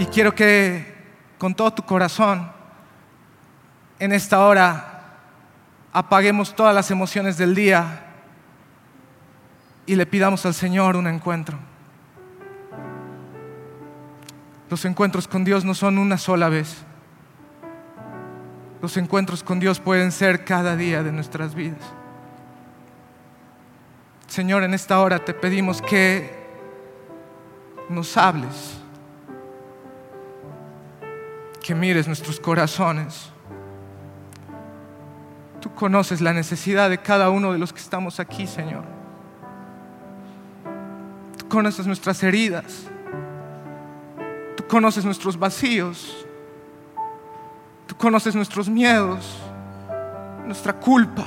Y quiero que con todo tu corazón, en esta hora, apaguemos todas las emociones del día y le pidamos al Señor un encuentro. Los encuentros con Dios no son una sola vez. Los encuentros con Dios pueden ser cada día de nuestras vidas. Señor, en esta hora te pedimos que nos hables, que mires nuestros corazones. Tú conoces la necesidad de cada uno de los que estamos aquí, Señor. Tú conoces nuestras heridas. Tú conoces nuestros vacíos. Tú conoces nuestros miedos, nuestra culpa,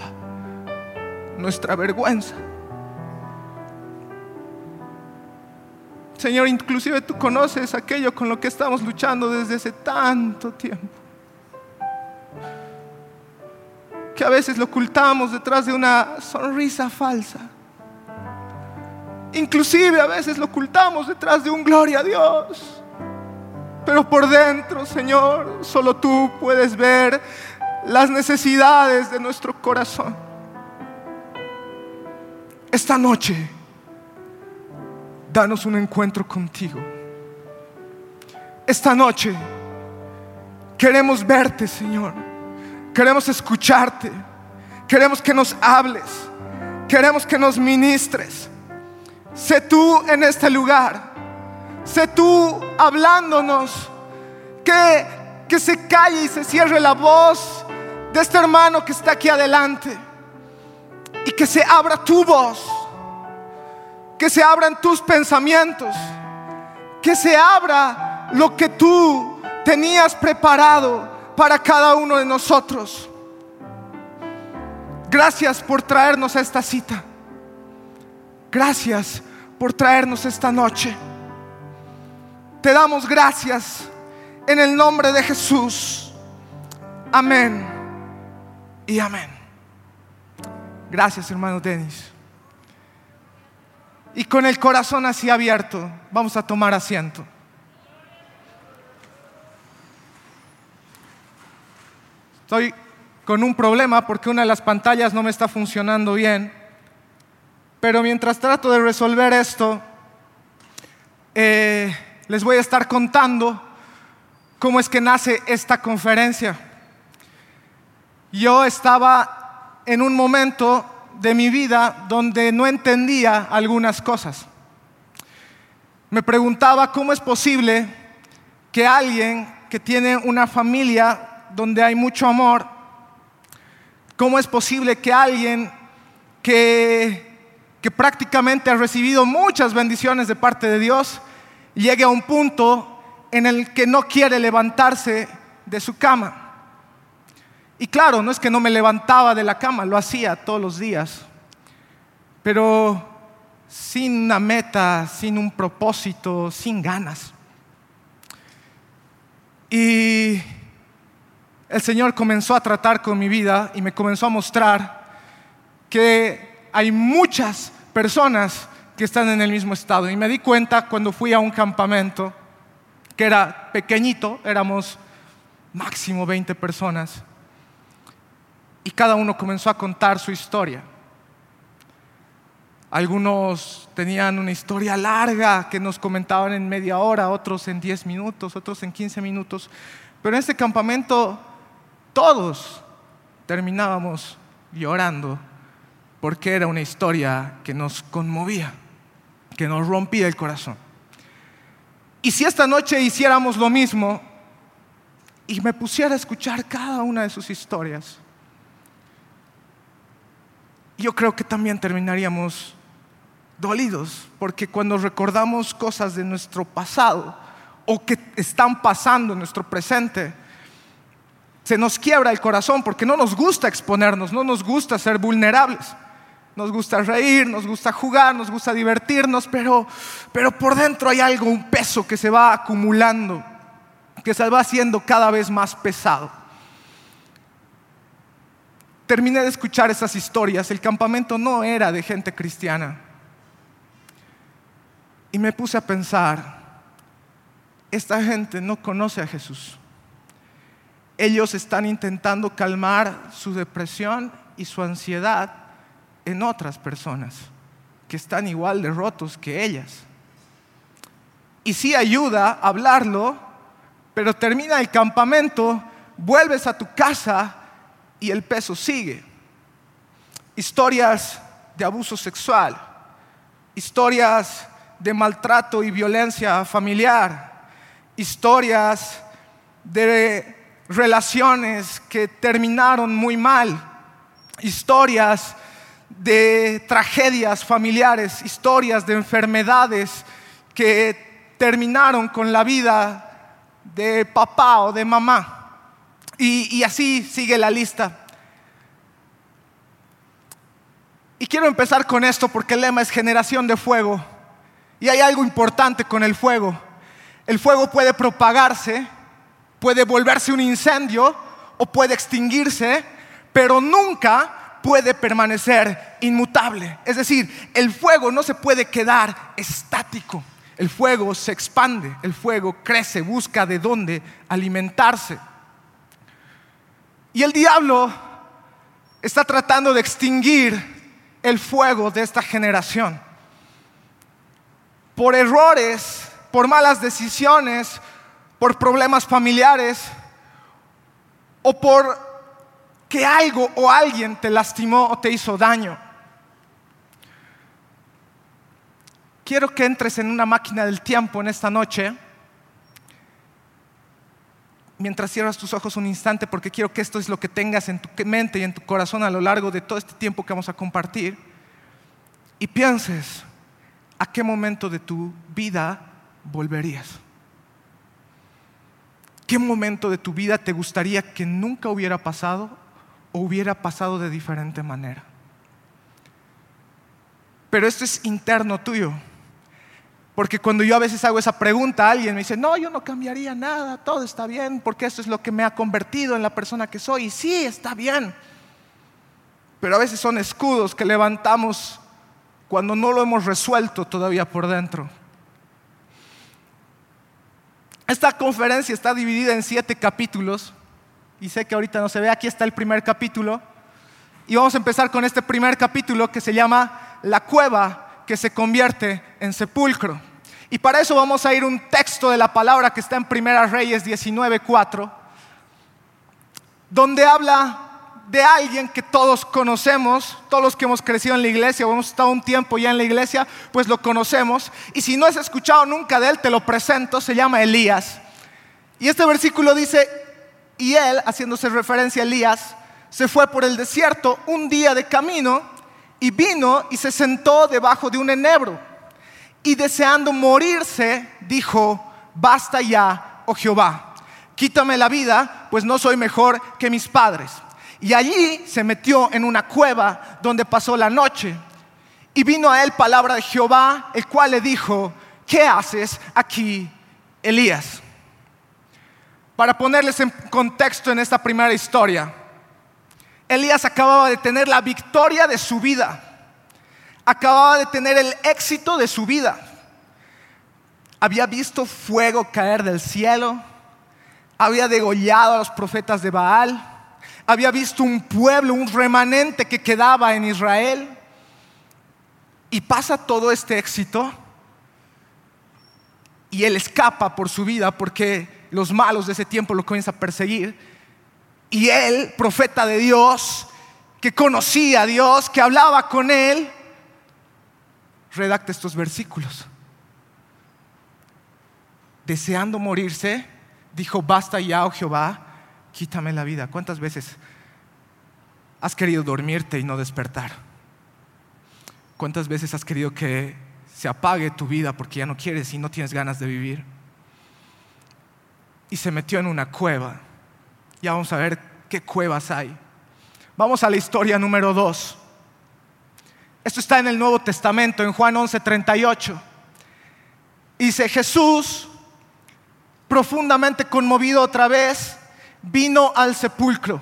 nuestra vergüenza. Señor, inclusive tú conoces aquello con lo que estamos luchando desde hace tanto tiempo. Que a veces lo ocultamos detrás de una sonrisa falsa. Inclusive a veces lo ocultamos detrás de un gloria a Dios. Pero por dentro, Señor, solo tú puedes ver las necesidades de nuestro corazón. Esta noche, danos un encuentro contigo. Esta noche, queremos verte, Señor. Queremos escucharte. Queremos que nos hables. Queremos que nos ministres. Sé tú en este lugar. Sé tú hablándonos. Que, que se calle y se cierre la voz de este hermano que está aquí adelante. Y que se abra tu voz. Que se abran tus pensamientos. Que se abra lo que tú tenías preparado para cada uno de nosotros. Gracias por traernos a esta cita. Gracias por traernos esta noche. Te damos gracias en el nombre de Jesús. Amén y amén. Gracias, hermano Denis. Y con el corazón así abierto, vamos a tomar asiento. Estoy con un problema porque una de las pantallas no me está funcionando bien. Pero mientras trato de resolver esto, eh, les voy a estar contando cómo es que nace esta conferencia. Yo estaba en un momento de mi vida donde no entendía algunas cosas. Me preguntaba cómo es posible que alguien que tiene una familia donde hay mucho amor, cómo es posible que alguien que, que prácticamente ha recibido muchas bendiciones de parte de Dios llegue a un punto en el que no quiere levantarse de su cama. Y claro, no es que no me levantaba de la cama, lo hacía todos los días, pero sin una meta, sin un propósito, sin ganas. Y el Señor comenzó a tratar con mi vida y me comenzó a mostrar que hay muchas personas que están en el mismo estado. Y me di cuenta cuando fui a un campamento que era pequeñito, éramos máximo 20 personas, y cada uno comenzó a contar su historia. Algunos tenían una historia larga que nos comentaban en media hora, otros en 10 minutos, otros en 15 minutos, pero en este campamento todos terminábamos llorando porque era una historia que nos conmovía, que nos rompía el corazón. Y si esta noche hiciéramos lo mismo y me pusiera a escuchar cada una de sus historias, yo creo que también terminaríamos dolidos, porque cuando recordamos cosas de nuestro pasado o que están pasando en nuestro presente, se nos quiebra el corazón porque no nos gusta exponernos, no nos gusta ser vulnerables. Nos gusta reír, nos gusta jugar, nos gusta divertirnos, pero, pero por dentro hay algo, un peso que se va acumulando, que se va haciendo cada vez más pesado. Terminé de escuchar esas historias. El campamento no era de gente cristiana. Y me puse a pensar, esta gente no conoce a Jesús. Ellos están intentando calmar su depresión y su ansiedad en otras personas que están igual de rotos que ellas. Y sí ayuda a hablarlo, pero termina el campamento, vuelves a tu casa y el peso sigue. Historias de abuso sexual, historias de maltrato y violencia familiar, historias de relaciones que terminaron muy mal, historias de tragedias familiares, historias de enfermedades que terminaron con la vida de papá o de mamá. Y, así sigue la lista. Y quiero empezar con esto porque el lema es generación de fuego. Y hay algo importante con el fuego. El fuego puede propagarse, puede volverse un incendio o puede extinguirse, pero nunca puede permanecer inmutable. Es decir, el fuego no se puede quedar estático. El fuego se expande, el fuego crece, busca de dónde alimentarse. Y el diablo está tratando de extinguir el fuego de esta generación. Por errores, por malas decisiones, por problemas familiares o por que algo o alguien te lastimó o te hizo daño. Quiero que entres en una máquina del tiempo en esta noche, mientras cierras tus ojos un instante, porque quiero que esto es lo que tengas en tu mente y en tu corazón a lo largo de todo este tiempo que vamos a compartir, y pienses a qué momento de tu vida volverías. ¿Qué momento de tu vida te gustaría que nunca hubiera pasado o hubiera pasado de diferente manera. Pero esto es interno tuyo. Porque cuando yo a veces hago esa pregunta a alguien, me dice, no, yo no cambiaría nada, todo está bien, porque esto es lo que me ha convertido en la persona que soy. Y sí, está bien. Pero a veces son escudos que levantamos cuando no lo hemos resuelto todavía por dentro. Esta conferencia está dividida en siete capítulos y sé que ahorita no se ve, aquí está el primer capítulo. Y vamos a empezar con este primer capítulo que se llama La cueva que se convierte en sepulcro. Y para eso vamos a ir un texto de la palabra que está en Primera Reyes 19:4, donde habla de alguien que todos conocemos, todos los que hemos crecido en la iglesia hemos estado un tiempo ya en la iglesia, pues lo conocemos. Y si no has escuchado nunca de él, te lo presento, se llama Elías. Y este versículo dice, y él, haciéndose referencia a Elías, se fue por el desierto un día de camino y vino y se sentó debajo de un enebro. Y deseando morirse, dijo, basta ya, oh Jehová, quítame la vida, pues no soy mejor que mis padres. Y allí se metió en una cueva donde pasó la noche. Y vino a él palabra de Jehová, el cual le dijo, ¿qué haces aquí, Elías? Para ponerles en contexto en esta primera historia, Elías acababa de tener la victoria de su vida, acababa de tener el éxito de su vida. Había visto fuego caer del cielo, había degollado a los profetas de Baal, había visto un pueblo, un remanente que quedaba en Israel. Y pasa todo este éxito y él escapa por su vida porque los malos de ese tiempo lo comienza a perseguir. Y él, profeta de Dios, que conocía a Dios, que hablaba con él, redacta estos versículos. Deseando morirse, dijo, basta ya, oh Jehová, quítame la vida. ¿Cuántas veces has querido dormirte y no despertar? ¿Cuántas veces has querido que se apague tu vida porque ya no quieres y no tienes ganas de vivir? Y se metió en una cueva. Ya vamos a ver qué cuevas hay. Vamos a la historia número dos. Esto está en el Nuevo Testamento, en Juan 11:38. Dice Jesús, profundamente conmovido otra vez, vino al sepulcro,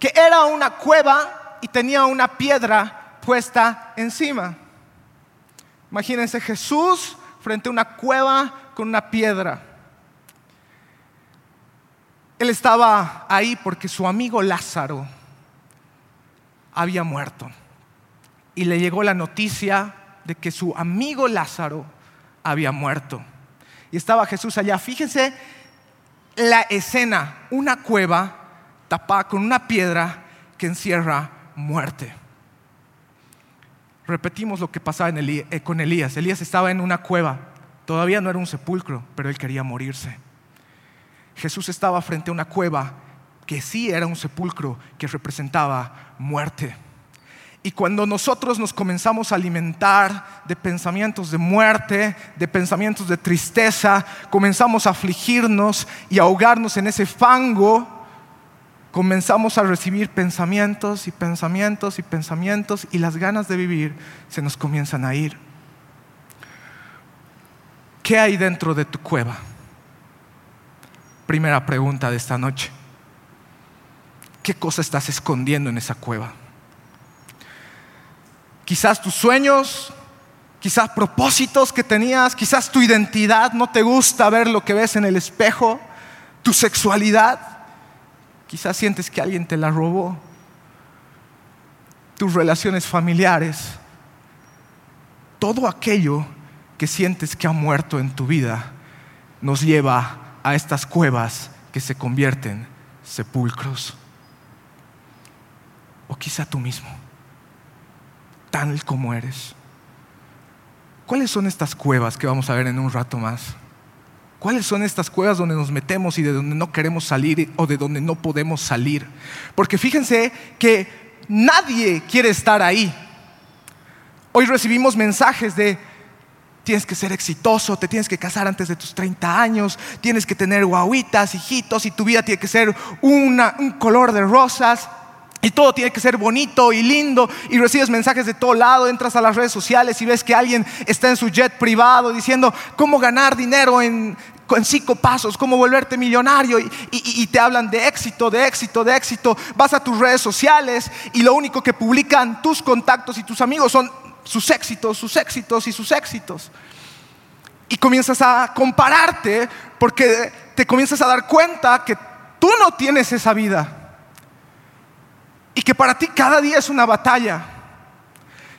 que era una cueva y tenía una piedra puesta encima. Imagínense Jesús frente a una cueva con una piedra. Él estaba ahí porque su amigo Lázaro había muerto. Y le llegó la noticia de que su amigo Lázaro había muerto. Y estaba Jesús allá. Fíjense la escena, una cueva tapada con una piedra que encierra muerte. Repetimos lo que pasaba eh, con Elías. Elías estaba en una cueva. Todavía no era un sepulcro, pero él quería morirse. Jesús estaba frente a una cueva que sí era un sepulcro que representaba muerte. Y cuando nosotros nos comenzamos a alimentar de pensamientos de muerte, de pensamientos de tristeza, comenzamos a afligirnos y a ahogarnos en ese fango, comenzamos a recibir pensamientos y pensamientos y pensamientos y las ganas de vivir se nos comienzan a ir. ¿Qué hay dentro de tu cueva? Primera pregunta de esta noche. ¿Qué cosa estás escondiendo en esa cueva? quizás tus sueños, quizás propósitos que tenías, quizás tu identidad, no te gusta ver lo que ves en el espejo, tu sexualidad, quizás sientes que alguien te la robó, tus relaciones familiares, todo aquello que sientes que ha muerto en tu vida nos lleva a estas cuevas que se convierten en sepulcros. O quizá tú mismo tal como eres. ¿Cuáles son estas cuevas que vamos a ver en un rato más? ¿Cuáles son estas cuevas donde nos metemos y de donde no queremos salir o de donde no podemos salir? Porque fíjense que nadie quiere estar ahí. Hoy recibimos mensajes de tienes que ser exitoso, te tienes que casar antes de tus 30 años, tienes que tener guaguitas, hijitos y tu vida tiene que ser un color de rosas. Y todo tiene que ser bonito y lindo y recibes mensajes de todo lado, entras a las redes sociales y ves que alguien está en su jet privado diciendo cómo ganar dinero en, cinco pasos, cómo volverte millonario y, y, te hablan de éxito, de éxito, de éxito. Vas a tus redes sociales y lo único que publican tus contactos y tus amigos son sus éxitos, sus éxitos y sus éxitos. Y comienzas a compararte porque te comienzas a dar cuenta que tú no tienes esa vida y que para ti cada día es una batalla,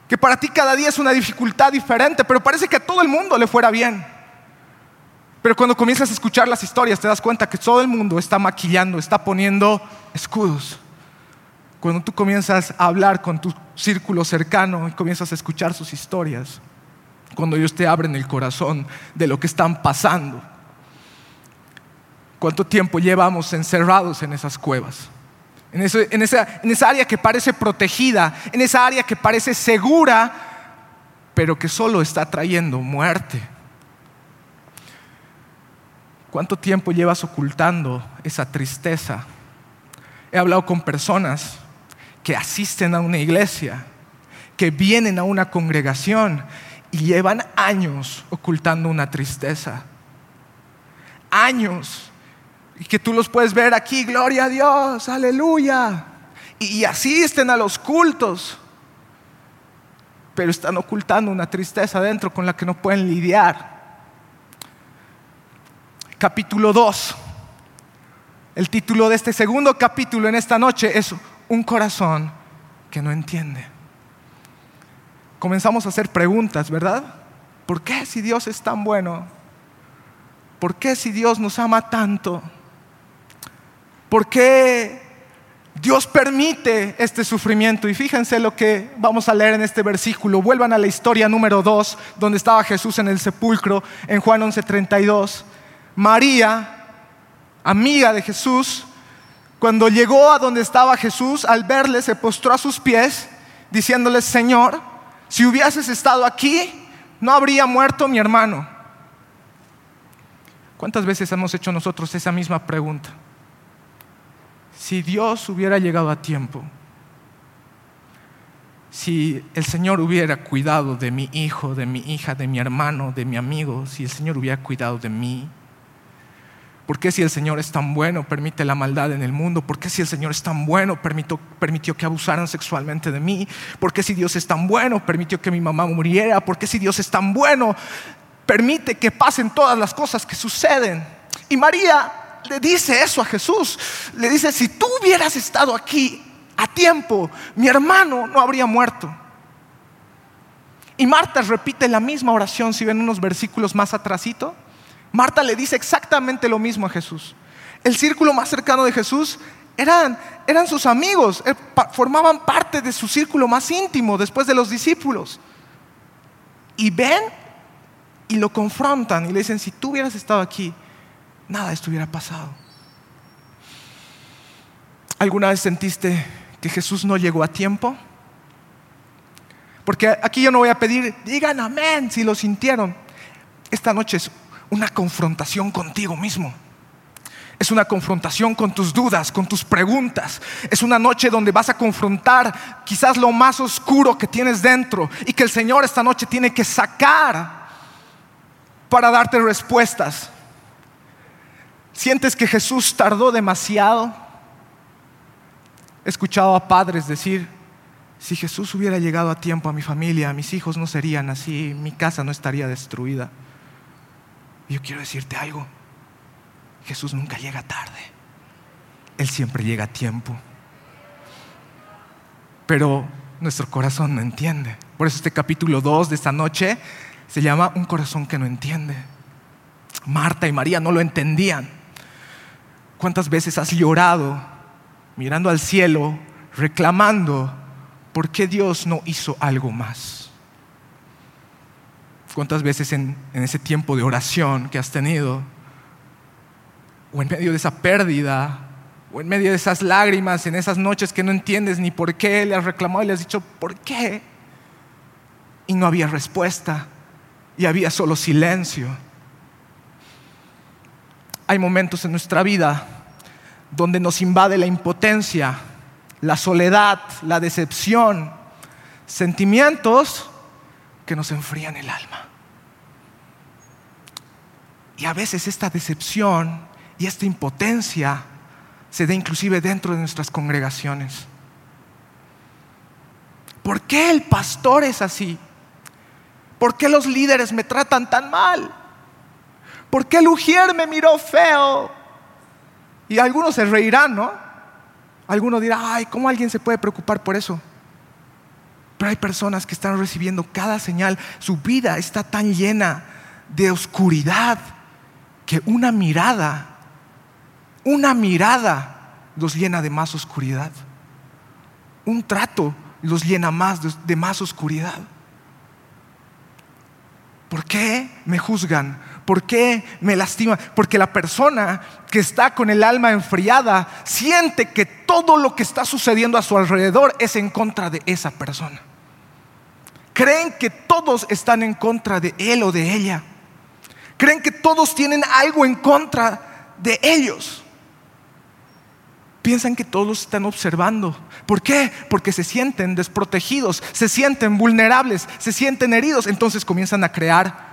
que para ti cada día es una dificultad diferente, pero parece que a todo el mundo le fuera bien. Pero cuando comienzas a escuchar las historias te das cuenta que todo el mundo está maquillando, está poniendo escudos. Cuando tú comienzas a hablar con tu círculo cercano y comienzas a escuchar sus historias, cuando ellos te abren el corazón de lo que están pasando, ¿cuánto tiempo llevamos encerrados en esas cuevas? en, esa, área que parece protegida, en esa área que parece segura, pero que solo está trayendo muerte. ¿Cuánto tiempo llevas ocultando esa tristeza? He hablado con personas que asisten a una iglesia, que vienen a una congregación y llevan años ocultando una tristeza. Años y que tú los puedes ver aquí, gloria a Dios, aleluya. Y, asisten a los cultos, pero están ocultando una tristeza dentro con la que no pueden lidiar. Capítulo 2. El título de este segundo capítulo en esta noche es Un corazón que no entiende. Comenzamos a hacer preguntas, ¿verdad? ¿Por qué si Dios es tan bueno? ¿Por qué si Dios nos ama tanto? ¿Por qué Dios permite este sufrimiento? Y fíjense lo que vamos a leer en este versículo. Vuelvan a la historia número 2, donde estaba Jesús en el sepulcro, en Juan 11:32. María, amiga de Jesús, cuando llegó a donde estaba Jesús, al verle, se postró a sus pies, diciéndole, Señor, si hubieses estado aquí, no habría muerto mi hermano. ¿Cuántas veces hemos hecho nosotros esa misma pregunta? Si Dios hubiera llegado a tiempo, si el Señor hubiera cuidado de mi hijo, de mi hija, de mi hermano, de mi amigo, si el Señor hubiera cuidado de mí, ¿por qué si el Señor es tan bueno permite la maldad en el mundo? ¿Por qué si el Señor es tan bueno permitió, permitió que abusaran sexualmente de mí? ¿Por qué si Dios es tan bueno permitió que mi mamá muriera? ¿Por qué si Dios es tan bueno permite que pasen todas las cosas que suceden? Y María le dice eso a Jesús. Le dice, si tú hubieras estado aquí, a tiempo, mi hermano no habría muerto. Y Marta repite la misma oración, si ven unos versículos más atrásito. Marta le dice exactamente lo mismo a Jesús. El círculo más cercano de Jesús eran, eran sus amigos, eh, formaban parte de su círculo más íntimo después de los discípulos. Y ven y lo confrontan y le dicen, si tú hubieras estado aquí, nada estuviera pasado. ¿Alguna vez sentiste que Jesús no llegó a tiempo? Porque aquí yo no voy a pedir, digan amén si lo sintieron. Esta noche es una confrontación contigo mismo. Es una confrontación con tus dudas, con tus preguntas. Es una noche donde vas a confrontar quizás lo más oscuro que tienes dentro y que el Señor esta noche tiene que sacar para darte respuestas. ¿Sientes que Jesús tardó demasiado? He escuchado a padres decir, si Jesús hubiera llegado a tiempo a mi familia, mis hijos no serían así, mi casa no estaría destruida. Yo quiero decirte algo, Jesús nunca llega tarde, Él siempre llega a tiempo. Pero nuestro corazón no entiende. Por eso este capítulo 2 de esta noche se llama Un corazón que no entiende. Marta y María no lo entendían. ¿Cuántas veces has llorado mirando al cielo, reclamando por qué Dios no hizo algo más. ¿Cuántas veces en, ese tiempo de oración que has tenido, o en medio de esa pérdida, o en medio de esas lágrimas, en esas noches que no entiendes ni por qué, le has reclamado y le has dicho, ¿por qué? Y no había respuesta, y había solo silencio. Hay momentos en nuestra vida donde nos invade la impotencia, la soledad, la decepción, sentimientos que nos enfrían el alma. Y a veces esta decepción y esta impotencia se da inclusive dentro de nuestras congregaciones. ¿Por qué el pastor es así? ¿Por qué los líderes me tratan tan mal? ¿Por qué el ujier me miró feo? Y algunos se reirán, ¿no? Algunos dirán, ay, ¿cómo alguien se puede preocupar por eso? Pero hay personas que están recibiendo cada señal. Su vida está tan llena de oscuridad que una mirada, una mirada los llena de más oscuridad. Un trato los llena más de, de más oscuridad. ¿Por qué me juzgan? ¿Por qué me lastima? Porque la persona que está con el alma enfriada siente que todo lo que está sucediendo a su alrededor es en contra de esa persona. Creen que todos están en contra de él o de ella. Creen que todos tienen algo en contra de ellos. Piensan que todos están observando. ¿Por qué? Porque se sienten desprotegidos, se sienten vulnerables, se sienten heridos. Entonces comienzan a crear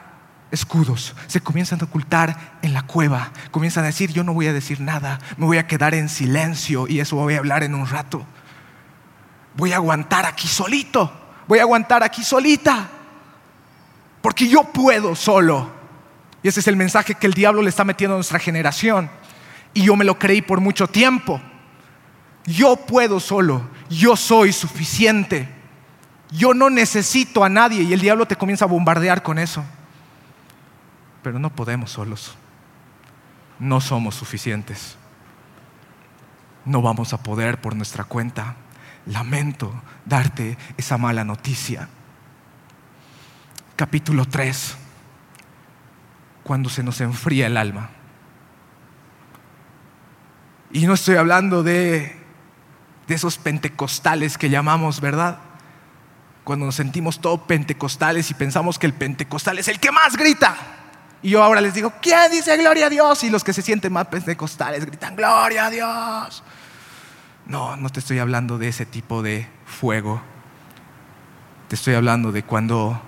escudos, se comienzan a ocultar en la cueva, comienzan a decir, yo no voy a decir nada, me voy a quedar en silencio y eso voy a hablar en un rato. Voy a aguantar aquí solito, voy a aguantar aquí solita, porque yo puedo solo. Y ese es el mensaje que el diablo le está metiendo a nuestra generación. Y yo me lo creí por mucho tiempo. Yo puedo solo, yo soy suficiente. Yo no necesito a nadie y el diablo te comienza a bombardear con eso pero no podemos solos. No somos suficientes. No vamos a poder por nuestra cuenta. Lamento darte esa mala noticia. Capítulo 3. Cuando se nos enfría el alma. Y no estoy hablando de, de esos pentecostales que llamamos, ¿verdad? cuando nos sentimos todo pentecostales y pensamos que el pentecostal es el que más grita. Y yo ahora les digo, ¿quién dice gloria a Dios? Y los que se sienten más pentecostales gritan, gloria a Dios. No, no te estoy hablando de ese tipo de fuego. Te estoy hablando de cuando,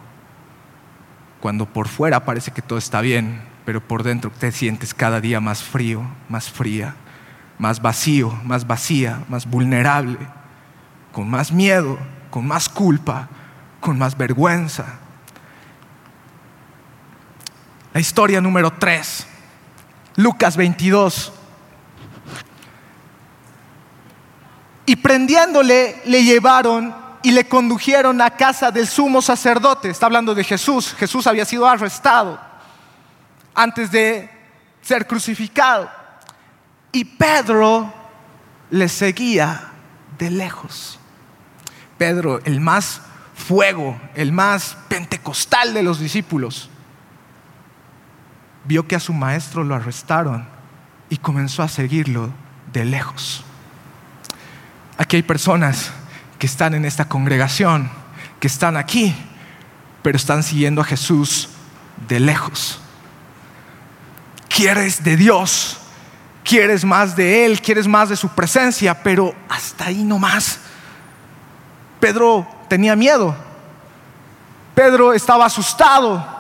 cuando por fuera parece que todo está bien, pero por dentro te sientes cada día más frío, más fría, más vacío, más vacía, más vulnerable, con más miedo, con más culpa, con más vergüenza. La historia número 3, Lucas 22. Y prendiéndole, le llevaron y le condujeron a casa del sumo sacerdote. Está hablando de Jesús. Jesús había sido arrestado antes de ser crucificado. Y Pedro le seguía de lejos. Pedro, el más fuego, el más pentecostal de los discípulos, vio que a su maestro lo arrestaron y comenzó a seguirlo de lejos. Aquí hay personas que están en esta congregación, que están aquí, pero están siguiendo a Jesús de lejos. Quieres de Dios, quieres más de Él, quieres más de su presencia, pero hasta ahí no más. Pedro tenía miedo. Pedro estaba asustado.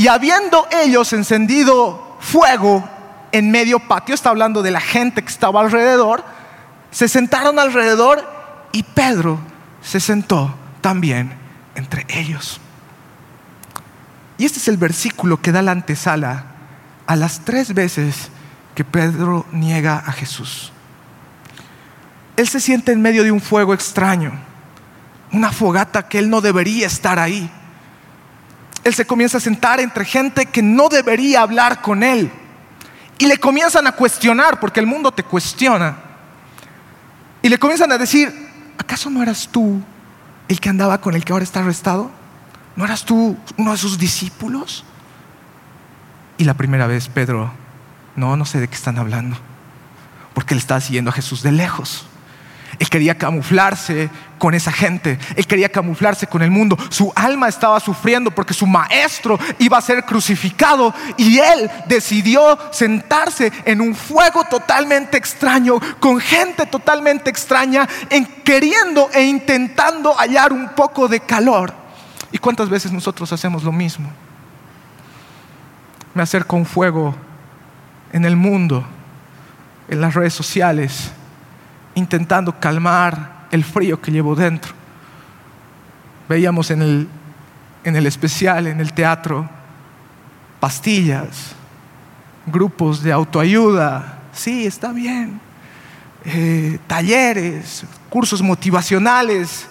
Y habiendo ellos encendido fuego en medio patio, está hablando de la gente que estaba alrededor, se sentaron alrededor y Pedro se sentó también entre ellos. Y este es el versículo que da la antesala a las tres veces que Pedro niega a Jesús. Él se siente en medio de un fuego extraño una fogata que él no debería estar ahí. Él se comienza a sentar entre gente que no debería hablar con él. Y le comienzan a cuestionar, porque el mundo te cuestiona. Y le comienzan a decir, ¿acaso no eras tú el que andaba con el que ahora está arrestado? ¿No eras tú uno de sus discípulos? Y la primera vez Pedro, no, no sé de qué están hablando, porque él estaba siguiendo a Jesús de lejos. Él quería camuflarse con esa gente. Él quería camuflarse con el mundo. Su alma estaba sufriendo porque su maestro iba a ser crucificado y él decidió sentarse en un fuego totalmente extraño, con gente totalmente extraña, en queriendo e intentando hallar un poco de calor. ¿Y cuántas veces nosotros hacemos lo mismo? Me acerco a un fuego en el mundo, en las redes sociales intentando calmar el frío que llevo dentro. Veíamos en el, en el especial, en el teatro, pastillas, grupos de autoayuda, sí, está bien, eh, talleres, cursos motivacionales,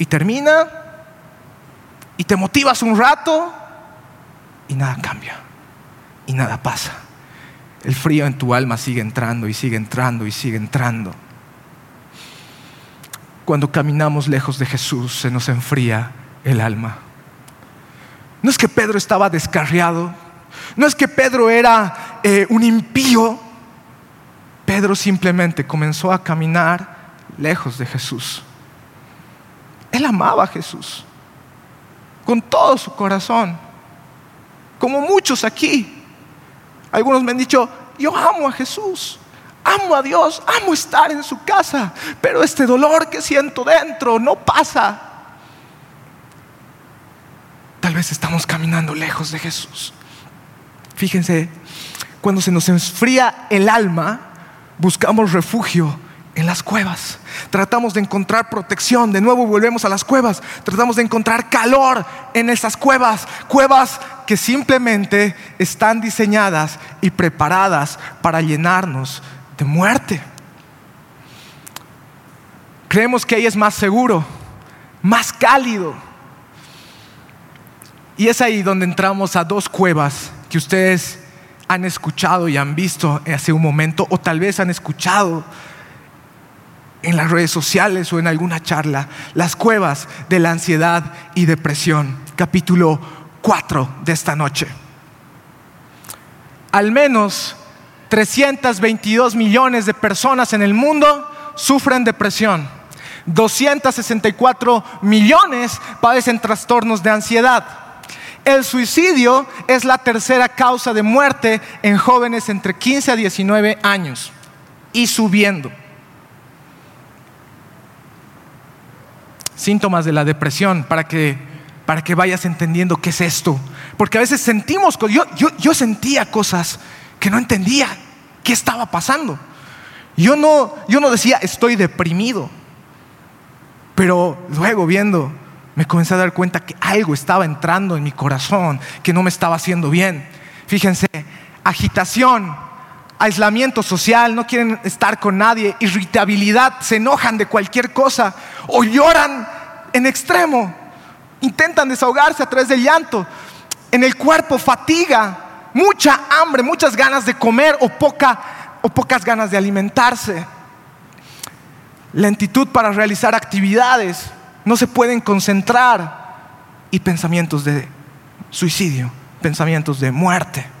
y termina y te motivas un rato y nada cambia y nada pasa el frío en tu alma sigue entrando y sigue entrando y sigue entrando. Cuando caminamos lejos de Jesús se nos enfría el alma. No es que Pedro estaba descarriado, no es que Pedro era eh, un impío, Pedro simplemente comenzó a caminar lejos de Jesús. Él amaba a Jesús con todo su corazón, como muchos aquí. Algunos me han dicho, yo amo a Jesús, amo a Dios, amo estar en su casa, pero este dolor que siento dentro no pasa. Tal vez estamos caminando lejos de Jesús. Fíjense, cuando se nos enfría el alma, buscamos refugio en las cuevas. Tratamos de encontrar protección, de nuevo volvemos a las cuevas. Tratamos de encontrar calor en esas cuevas, cuevas que simplemente están diseñadas y preparadas para llenarnos de muerte. Creemos que ahí es más seguro, más cálido. Y es ahí donde entramos a dos cuevas que ustedes han escuchado y han visto hace un momento, o tal vez han escuchado en las redes sociales o en alguna charla, las cuevas de la ansiedad y depresión, capítulo 4 de esta noche. Al menos 322 millones de personas en el mundo sufren depresión. 264 millones padecen trastornos de ansiedad. El suicidio es la tercera causa de muerte en jóvenes entre 15 a 19 años y subiendo. Síntomas de la depresión para que, para que vayas entendiendo qué es esto. Porque a veces sentimos, yo, yo, yo sentía cosas que no entendía qué estaba pasando. Yo no, yo no decía estoy deprimido, pero luego viendo me comencé a dar cuenta que algo estaba entrando en mi corazón, que no me estaba haciendo bien. Fíjense, agitación, aislamiento social, no quieren estar con nadie, irritabilidad, se enojan de cualquier cosa o lloran en extremo, intentan desahogarse a través del llanto. En el cuerpo fatiga, mucha hambre, muchas ganas de comer o, poca, o pocas ganas de alimentarse. Lentitud para realizar actividades, no se pueden concentrar y pensamientos de suicidio, pensamientos de muerte.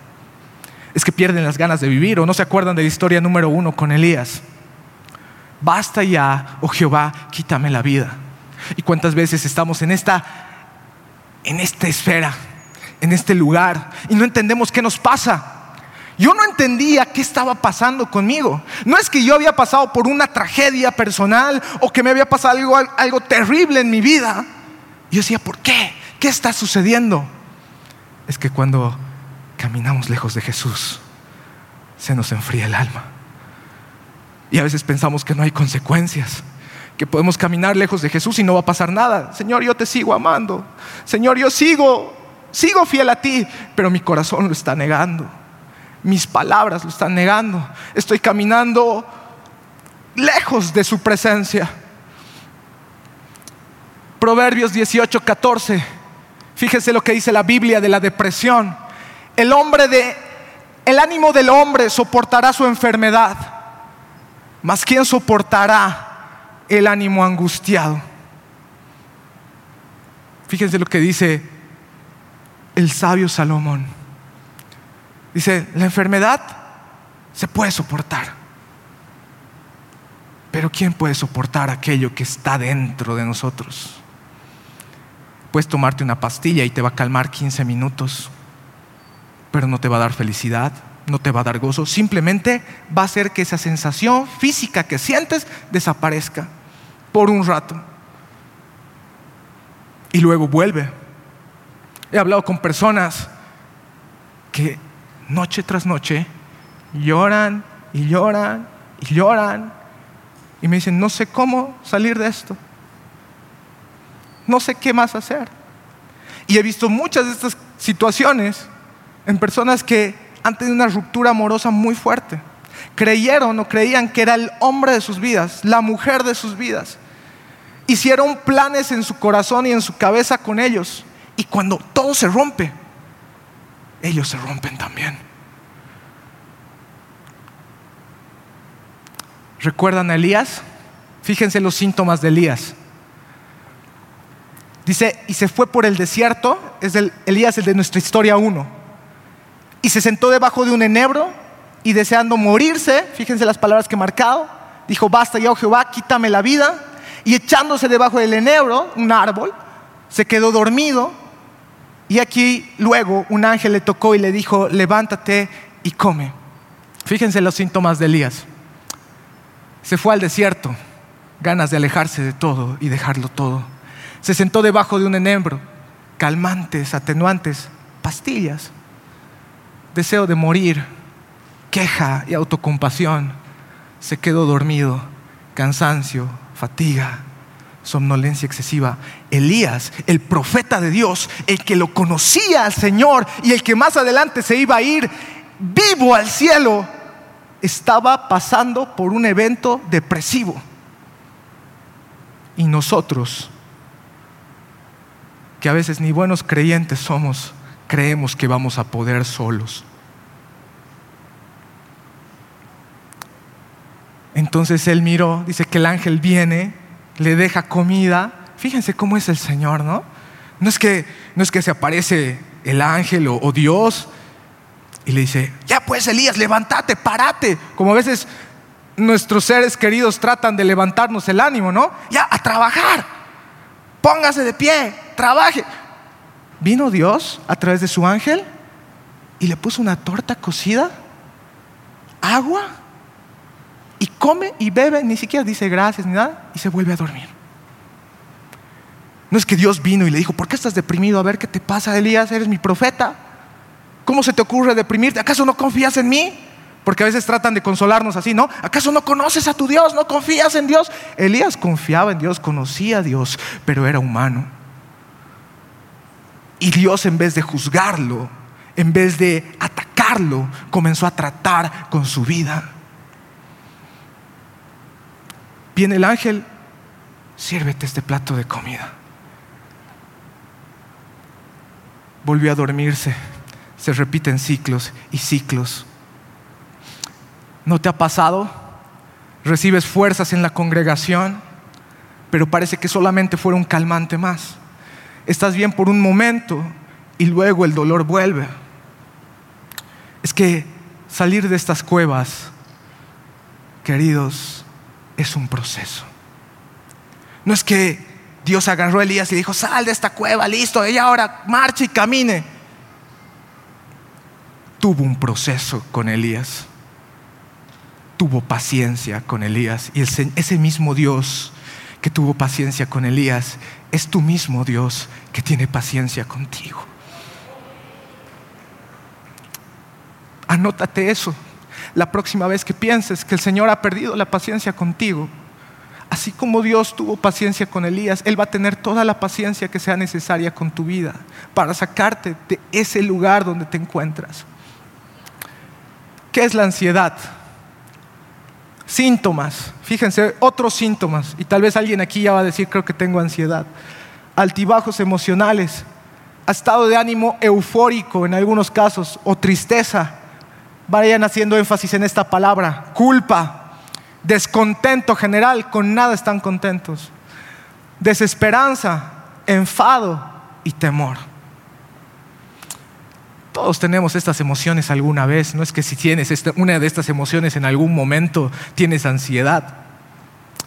Es que pierden las ganas de vivir o no se acuerdan de la historia número uno con Elías. Basta ya, oh Jehová, quítame la vida. Y cuántas veces estamos en esta, en esta esfera, en este lugar, y no entendemos qué nos pasa. Yo no entendía qué estaba pasando conmigo. No es que yo había pasado por una tragedia personal o que me había pasado algo, algo terrible en mi vida. Yo decía, ¿por qué? ¿Qué está sucediendo? Es que cuando caminamos lejos de Jesús, se nos enfría el alma. Y a veces pensamos que no hay consecuencias, que podemos caminar lejos de Jesús y no va a pasar nada. Señor, yo te sigo amando. Señor, yo sigo, sigo fiel a ti, pero mi corazón lo está negando mis palabras lo están negando. Estoy caminando lejos de su presencia. Proverbios 18, 14. Fíjese lo que dice la Biblia de la depresión. El hombre de el ánimo del hombre soportará su enfermedad. Mas quién soportará el ánimo angustiado? Fíjense lo que dice el sabio Salomón. Dice, la enfermedad se puede soportar. Pero ¿quién puede soportar aquello que está dentro de nosotros? Puedes tomarte una pastilla y te va a calmar 15 minutos, pero no te va a dar felicidad, no te va a dar gozo, simplemente va a hacer que esa sensación física que sientes desaparezca por un rato. Y luego vuelve. He hablado con personas que noche tras noche, lloran y lloran y lloran y me dicen, no sé cómo salir de esto. No sé qué más hacer. Y he visto muchas de estas situaciones en personas que han tenido una ruptura amorosa muy fuerte. Creyeron o creían que era el hombre de sus vidas, la mujer de sus vidas. Hicieron planes en su corazón y en su cabeza con ellos. Y cuando todo se rompe, ellos se rompen también. ¿Recuerdan a Elías? Fíjense los síntomas de Elías. Dice, y se fue por el desierto, es el, Elías el de nuestra historia 1, y se sentó debajo de un enebro y deseando morirse, fíjense las palabras que he marcado, dijo, basta ya, oh Jehová, quítame la vida, y echándose debajo del enebro, un árbol, se quedó dormido y aquí luego un ángel le tocó y le dijo, levántate y come. Fíjense los síntomas de Elías. Se fue al desierto, ganas de alejarse de todo y dejarlo todo. Se sentó debajo de un enembro, calmantes, atenuantes, pastillas, deseo de morir, queja y autocompasión. Se quedó dormido, cansancio, fatiga, somnolencia excesiva. Elías, el profeta de Dios, el que lo conocía al Señor y el que más adelante se iba a ir vivo al cielo, estaba pasando por un evento depresivo. Y nosotros, que a veces ni buenos creyentes somos, creemos que vamos a poder solos. Entonces él miró, dice que el ángel viene le deja comida. Fíjense cómo es el Señor, ¿no? No es que, no es que se aparece el ángel o, Dios y le dice, ya pues Elías, levántate, párate. Como a veces nuestros seres queridos tratan de levantarnos el ánimo, ¿no? Ya, a trabajar. Póngase de pie, trabaje. Vino Dios a través de su ángel y le puso una torta cocida, agua, y come y bebe, ni siquiera dice gracias ni nada, y se vuelve a dormir. No es que Dios vino y le dijo, ¿por qué estás deprimido? A ver qué te pasa, Elías, eres mi profeta. ¿Cómo se te ocurre deprimirte? ¿Acaso no confías en mí? Porque a veces tratan de consolarnos así, ¿no? ¿Acaso no conoces a tu Dios? ¿No confías en Dios? Elías confiaba en Dios, conocía a Dios, pero era humano. Y Dios en vez de juzgarlo, en vez de atacarlo, comenzó a tratar con su vida. Viene el ángel, sírvete este plato de comida. Volvió a dormirse. Se repiten ciclos y ciclos. ¿No te ha pasado? Recibes fuerzas en la congregación, pero parece que solamente fuera un calmante más. Estás bien por un momento y luego el dolor vuelve. Es que salir de estas cuevas, queridos, es un proceso. No es que Dios agarró a Elías y dijo, sal de esta cueva, listo, ella ahora marcha y camine. Tuvo un proceso con Elías tuvo paciencia con Elías. Y ese mismo Dios que tuvo paciencia con Elías es tu mismo Dios que tiene paciencia contigo. Anótate eso. La próxima vez que pienses que el Señor ha perdido la paciencia contigo, así como Dios tuvo paciencia con Elías, Él va a tener toda la paciencia que sea necesaria con tu vida para sacarte de ese lugar donde te encuentras. ¿Qué es la ansiedad? Síntomas, fíjense, otros síntomas, y tal vez alguien aquí ya va a decir, creo que tengo ansiedad. Altibajos emocionales, estado de ánimo eufórico en algunos casos, o tristeza. Vayan haciendo énfasis en esta palabra, culpa, descontento general, con nada están contentos. Desesperanza, enfado y temor. Todos tenemos estas emociones alguna vez. No es que si tienes una de estas emociones en algún momento tienes ansiedad.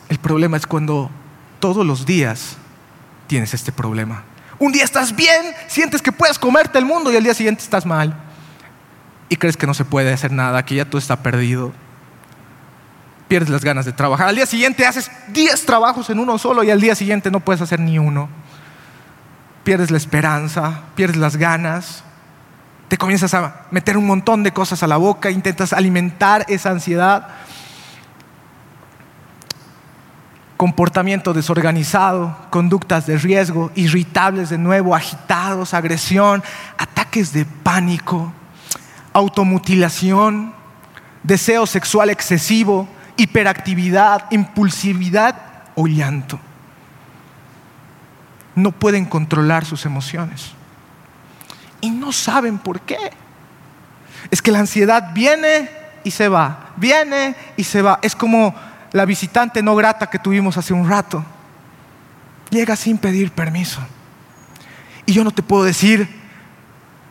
El problema es cuando todos los días tienes este problema. Un día estás bien, sientes que puedes comerte el mundo y al día siguiente estás mal. Y crees que no se puede hacer nada, que ya todo está perdido. Pierdes las ganas de trabajar. Al día siguiente haces 10 trabajos en uno solo y al día siguiente no puedes hacer ni uno. Pierdes la esperanza, pierdes las ganas, te comienzas a meter un montón de cosas a la boca, intentas alimentar esa ansiedad. Comportamiento desorganizado, conductas de riesgo, irritables de nuevo, agitados, agresión, ataques de pánico, automutilación, deseo sexual excesivo, hiperactividad, impulsividad o llanto. No pueden controlar sus emociones y no saben por qué. Es que la ansiedad viene y se va, viene y se va. Es como la visitante no grata que tuvimos hace un rato. Llega sin pedir permiso. Y yo no te puedo decir,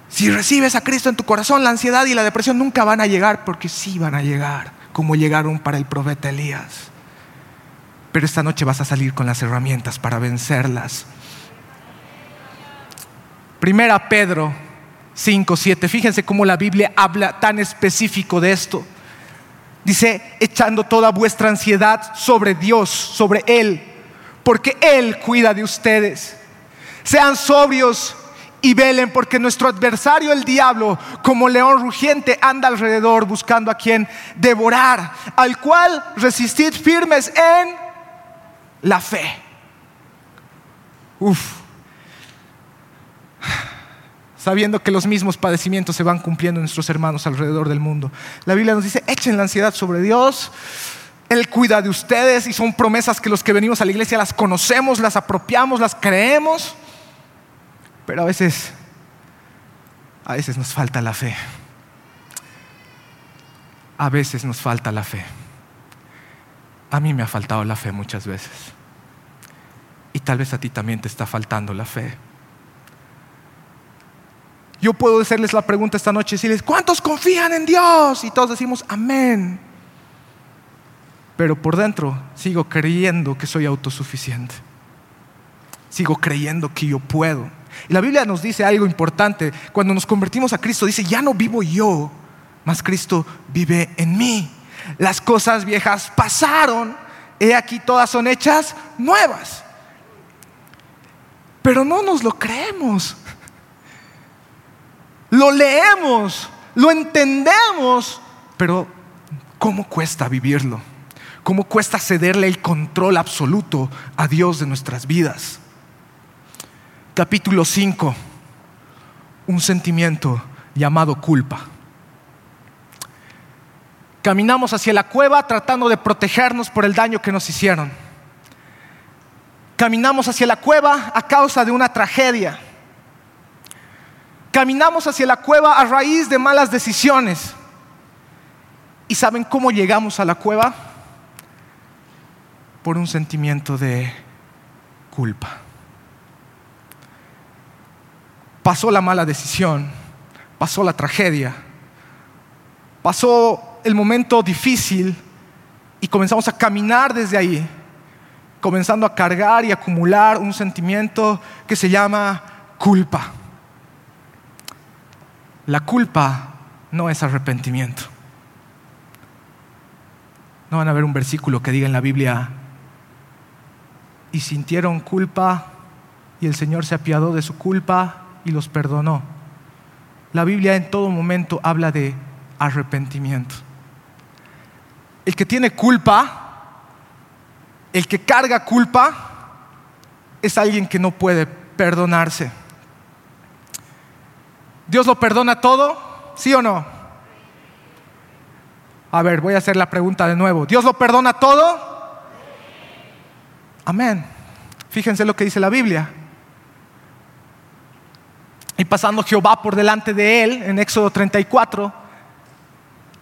si recibes a Cristo en tu corazón, la ansiedad y la depresión nunca van a llegar, porque sí van a llegar, como llegaron para el profeta Elías. Pero esta noche vas a salir con las herramientas para vencerlas. Primera Pedro 5, 7. Fíjense cómo la Biblia habla tan específico de esto. Dice, echando toda vuestra ansiedad sobre Dios, sobre Él, porque Él cuida de ustedes. Sean sobrios y velen, porque nuestro adversario, el diablo, como león rugiente, anda alrededor buscando a quien devorar, al cual resistid firmes en la fe. Uf sabiendo que los mismos padecimientos se van cumpliendo en nuestros hermanos alrededor del mundo. La Biblia nos dice, echen la ansiedad sobre Dios, Él cuida de ustedes y son promesas que los que venimos a la iglesia las conocemos, las apropiamos, las creemos, pero a veces, a veces nos falta la fe. A veces nos falta la fe. A mí me ha faltado la fe muchas veces. Y tal vez a ti también te está faltando la fe. Yo puedo hacerles la pregunta esta noche y decirles, ¿cuántos confían en Dios? Y todos decimos, amén. pero por dentro sigo creyendo que soy autosuficiente. Sigo creyendo que yo puedo. Y la Biblia nos dice algo importante. Cuando nos convertimos a Cristo, dice, ya no vivo yo, mas Cristo vive en mí. Las cosas viejas pasaron, he aquí todas son hechas nuevas. Pero no nos lo creemos. Lo leemos, lo entendemos, pero ¿cómo cuesta vivirlo? ¿Cómo cuesta cederle el control absoluto a Dios de nuestras vidas? Capítulo 5, un sentimiento llamado culpa. Caminamos hacia la cueva tratando de protegernos por el daño que nos hicieron. Caminamos hacia la cueva a causa de una tragedia. Caminamos hacia la cueva a raíz de malas decisiones. ¿Y saben cómo llegamos a la cueva? Por un sentimiento de culpa. Pasó la mala decisión, pasó la tragedia, pasó el momento difícil y comenzamos a caminar desde ahí, comenzando a cargar y acumular un sentimiento que se llama culpa. La culpa no es arrepentimiento. No van a ver un versículo que diga en la Biblia, y sintieron culpa y el Señor se apiadó de su culpa y los perdonó. La Biblia en todo momento habla de arrepentimiento. El que tiene culpa, el que carga culpa, es alguien que no puede perdonarse. ¿Dios lo perdona todo? ¿Sí o no? A ver, voy a hacer la pregunta de nuevo. ¿Dios lo perdona todo? Amén. Fíjense lo que dice la Biblia. Y pasando Jehová por delante de él, en Éxodo 34,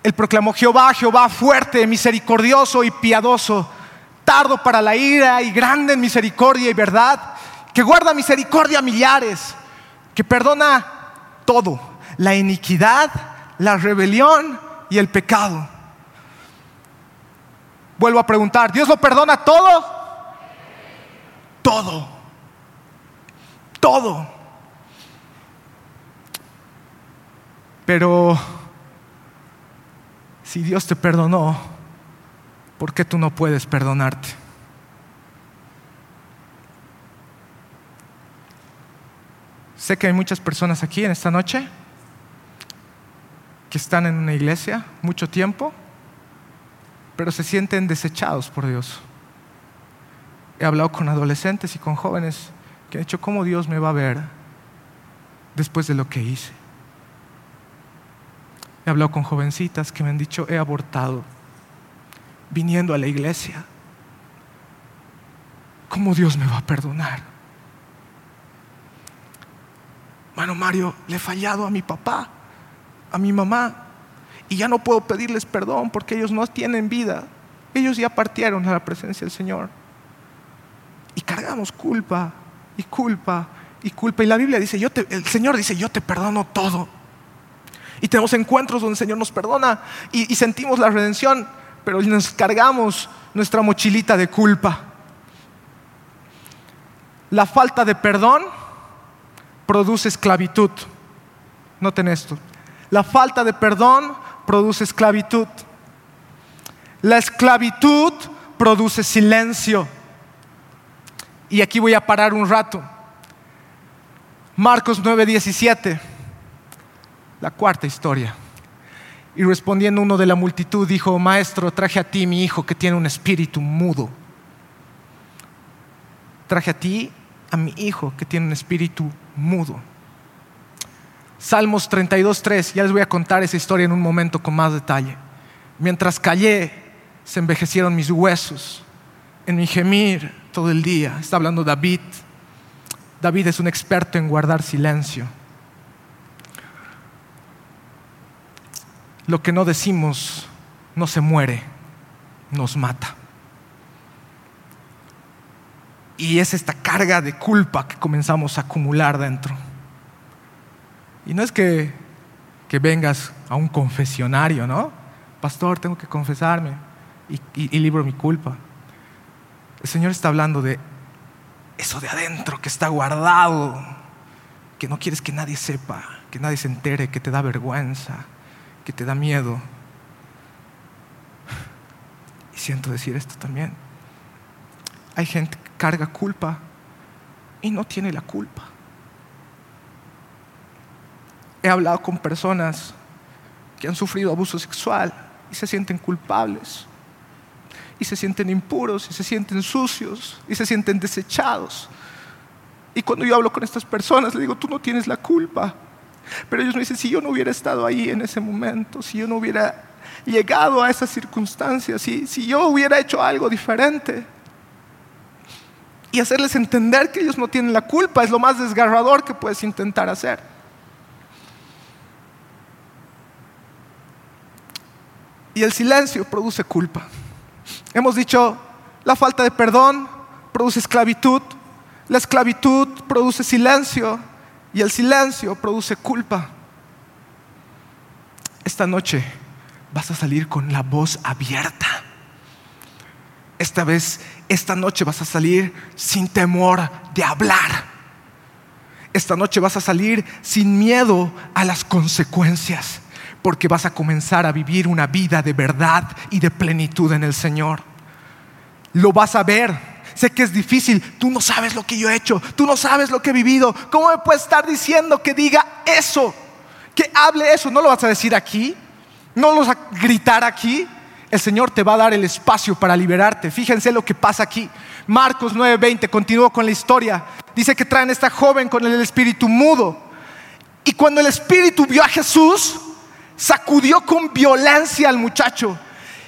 él proclamó Jehová, Jehová fuerte, misericordioso y piadoso, tardo para la ira y grande en misericordia y verdad, que guarda misericordia a millares, que perdona todo, la iniquidad, la rebelión y el pecado. Vuelvo a preguntar, ¿Dios lo perdona todo? Todo. Todo. Pero si Dios te perdonó, ¿por qué tú no puedes perdonarte? Sé que hay muchas personas aquí en esta noche que están en una iglesia mucho tiempo, pero se sienten desechados por Dios. He hablado con adolescentes y con jóvenes que han dicho, ¿cómo Dios me va a ver después de lo que hice? He hablado con jovencitas que me han dicho, he abortado viniendo a la iglesia. ¿Cómo Dios me va a perdonar? Mano Mario, le he fallado a mi papá, a mi mamá, y ya no puedo pedirles perdón porque ellos no tienen vida. Ellos ya partieron a la presencia del Señor. Y cargamos culpa y culpa y culpa. Y la Biblia dice, yo el Señor dice, yo te perdono todo. Y tenemos encuentros donde el Señor nos perdona y, y sentimos la redención, pero nos cargamos nuestra mochilita de culpa. La falta de perdón produce esclavitud. Noten esto. La falta de perdón produce esclavitud. La esclavitud produce silencio. Y aquí voy a parar un rato. Marcos 9:17 la cuarta historia. Y respondiendo uno de la multitud dijo, Maestro, traje a ti mi hijo que tiene un espíritu mudo. Traje a ti a mi hijo que tiene un espíritu mudo. Salmos 32.3, ya les voy a contar esa historia en un momento con más detalle. Mientras callé, se envejecieron mis huesos en mi gemir todo el día. Está hablando David. David es un experto en guardar silencio. lo que no decimos no se muere, nos mata. Y es esta carga de culpa que comenzamos a acumular dentro. Y no es que, que vengas a un confesionario, ¿no? Pastor, tengo que confesarme. y, libro mi culpa. El Señor está hablando de eso de adentro que está guardado, que no quieres que nadie sepa, que nadie se entere, que te da vergüenza, que te da miedo. Y siento decir esto también. Hay gente carga culpa y no tiene la culpa. He hablado con personas que han sufrido abuso sexual y se sienten culpables, y se sienten impuros, y se sienten sucios, y se sienten desechados. Y cuando yo hablo con estas personas, le digo, tú no tienes la culpa. Pero ellos me dicen, si yo no hubiera estado ahí en ese momento, si yo no hubiera llegado a esas circunstancias, si, si yo hubiera hecho algo diferente, y hacerles entender que ellos no tienen la culpa es lo más desgarrador que puedes intentar hacer. Y el silencio produce culpa. Hemos dicho, la falta de perdón produce esclavitud, la esclavitud produce silencio y el silencio produce culpa. Esta noche vas a salir con la voz abierta. Esta vez, esta noche vas a salir sin temor de hablar. Esta noche vas a salir sin miedo a las consecuencias porque vas a comenzar a vivir una vida de verdad y de plenitud en el Señor. Lo vas a ver. Sé que es difícil, tú no sabes lo que yo he hecho, tú no sabes lo que he vivido. ¿Cómo me puedes estar diciendo que diga eso? Que hable eso, no lo vas a decir aquí, no lo vas a gritar aquí. El Señor te va a dar el espacio para liberarte. Fíjense lo que pasa aquí. Marcos 9:20, continúo con la historia. Dice que traen a esta joven con el espíritu mudo. Y cuando el espíritu vio a Jesús, sacudió con violencia al muchacho,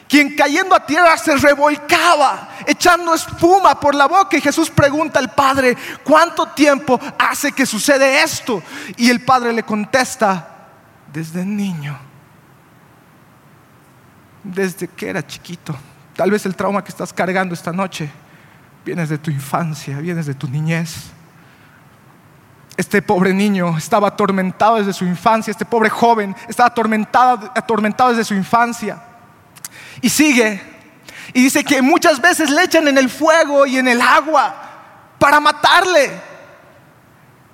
quien cayendo a tierra se revolcaba, echando espuma por la boca. Y Jesús pregunta al padre, ¿cuánto tiempo hace que sucede esto? Y el padre le contesta, desde niño, desde que era chiquito. Tal vez el trauma que estás cargando esta noche vienes de tu infancia, vienes de tu niñez. Este pobre niño estaba atormentado desde su infancia, este pobre joven estaba atormentado, atormentado desde su infancia. Y sigue, y dice que muchas veces le echan en el fuego y en el agua para matarle.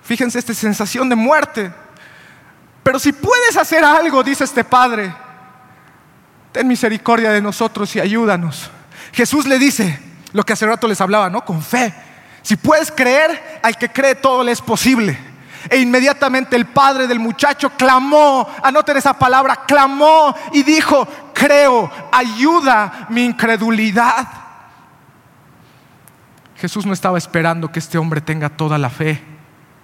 Fíjense esta sensación de muerte. Pero si puedes hacer algo, dice este padre, ten misericordia de nosotros y ayúdanos. Jesús le dice lo que hace rato les hablaba, ¿no? Con fe. Si puedes creer, al que cree todo le es posible. E inmediatamente el padre del muchacho clamó, anoten esa palabra, clamó y dijo, creo, ayuda mi incredulidad. Jesús no estaba esperando que este hombre tenga toda la fe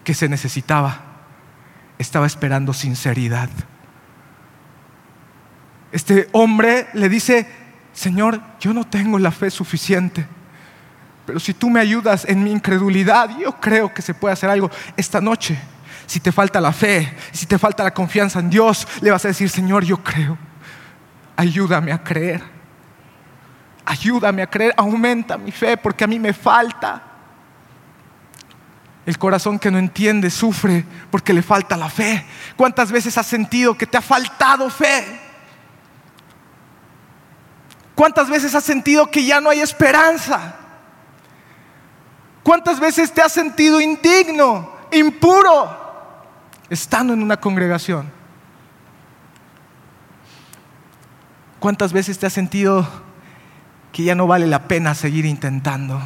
que se necesitaba, estaba esperando sinceridad. Este hombre le dice, Señor, yo no tengo la fe suficiente pero si tú me ayudas en mi incredulidad, yo creo que se puede hacer algo esta noche. Si te falta la fe, si te falta la confianza en Dios, le vas a decir, Señor, yo creo. Ayúdame a creer. Ayúdame a creer. Aumenta mi fe porque a mí me falta. El corazón que no entiende sufre porque le falta la fe. ¿Cuántas veces has sentido que te ha faltado fe? ¿Cuántas veces has sentido que ya no hay esperanza? ¿Cuántas veces te has sentido indigno, impuro, estando en una congregación? ¿Cuántas veces te has sentido que ya no vale la pena seguir intentando?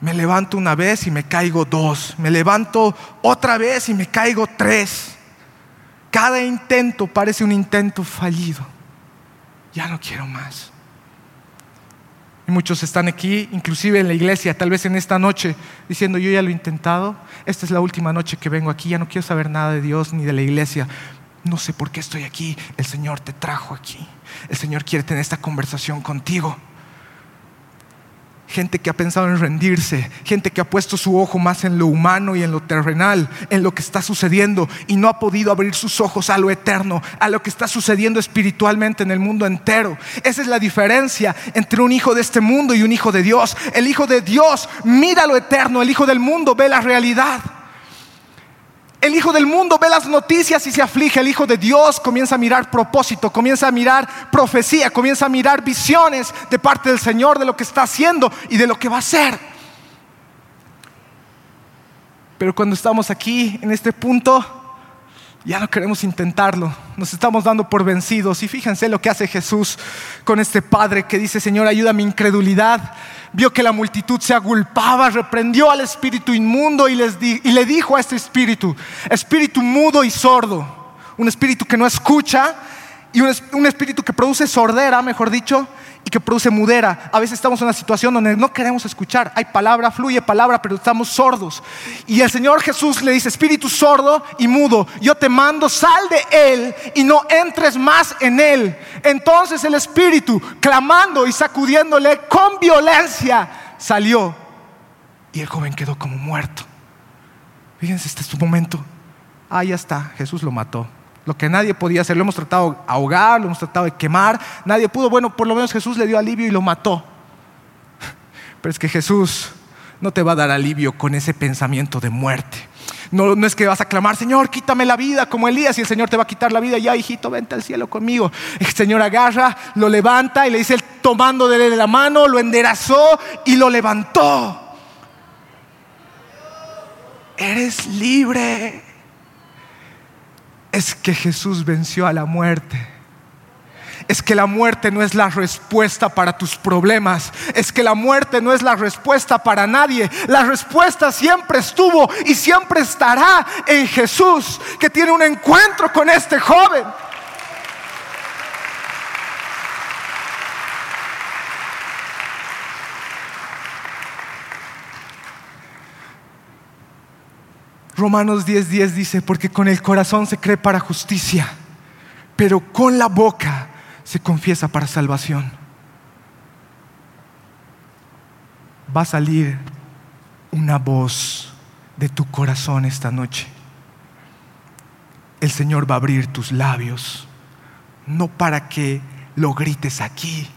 Me levanto una vez y me caigo dos. Me levanto otra vez y me caigo tres. Cada intento parece un intento fallido. Ya no quiero más. Y muchos están aquí, inclusive en la iglesia, tal vez en esta noche, diciendo, yo ya lo he intentado, esta es la última noche que vengo aquí, ya no quiero saber nada de Dios ni de la iglesia. No sé por qué estoy aquí, el Señor te trajo aquí. El Señor quiere tener esta conversación contigo gente que ha pensado en rendirse, gente que ha puesto su ojo más en lo humano y en lo terrenal, en lo que está sucediendo y no ha podido abrir sus ojos a lo eterno, a lo que está sucediendo espiritualmente en el mundo entero. Esa es la diferencia entre un hijo de este mundo y un hijo de Dios. El hijo de Dios mira lo eterno, el hijo del mundo ve la realidad. El hijo del mundo ve las noticias y se aflige. El hijo de Dios comienza a mirar propósito, comienza a mirar profecía, comienza a mirar visiones de parte del Señor de lo que está haciendo y de lo que va a hacer. Pero cuando estamos aquí, en este punto, ya no queremos intentarlo. Nos estamos dando por vencidos. Y fíjense lo que hace Jesús con este padre que dice, Señor, ayuda a mi incredulidad vio que la multitud se agulpaba, reprendió al espíritu inmundo y, le dijo a este espíritu, espíritu mudo y sordo, un espíritu que no escucha y un espíritu que produce sordera, mejor dicho, y que produce mudera. A veces estamos en una situación donde no queremos escuchar. Hay palabra, fluye palabra, pero estamos sordos. Y el Señor Jesús le dice, espíritu sordo y mudo, yo te mando, sal de él y no entres más en él. Entonces el espíritu, clamando y sacudiéndole con violencia, salió. Y el joven quedó como muerto. Fíjense, este es tu momento. Ah, ya está, Jesús lo mató lo que nadie podía hacer. Lo hemos tratado de ahogar, lo hemos tratado de quemar, nadie pudo. Bueno, por lo menos Jesús le dio alivio y lo mató. Pero es que Jesús no te va a dar alivio con ese pensamiento de muerte. No, es que vas a clamar, Señor, quítame la vida como Elías y el Señor te va a quitar la vida. Ya, hijito, vente al cielo conmigo. El Señor agarra, lo levanta y le dice, tomando de la mano, lo enderezó y lo levantó. Eres libre es que Jesús venció a la muerte. Es que la muerte no es la respuesta para tus problemas. Es que la muerte no es la respuesta para nadie. La respuesta siempre estuvo y siempre estará en Jesús, que tiene un encuentro con este joven. Romanos 10:10 dice, porque con el corazón se cree para justicia, pero con la boca se confiesa para salvación. Va a salir una voz de tu corazón esta noche. El Señor va a abrir tus labios, no para que lo grites aquí,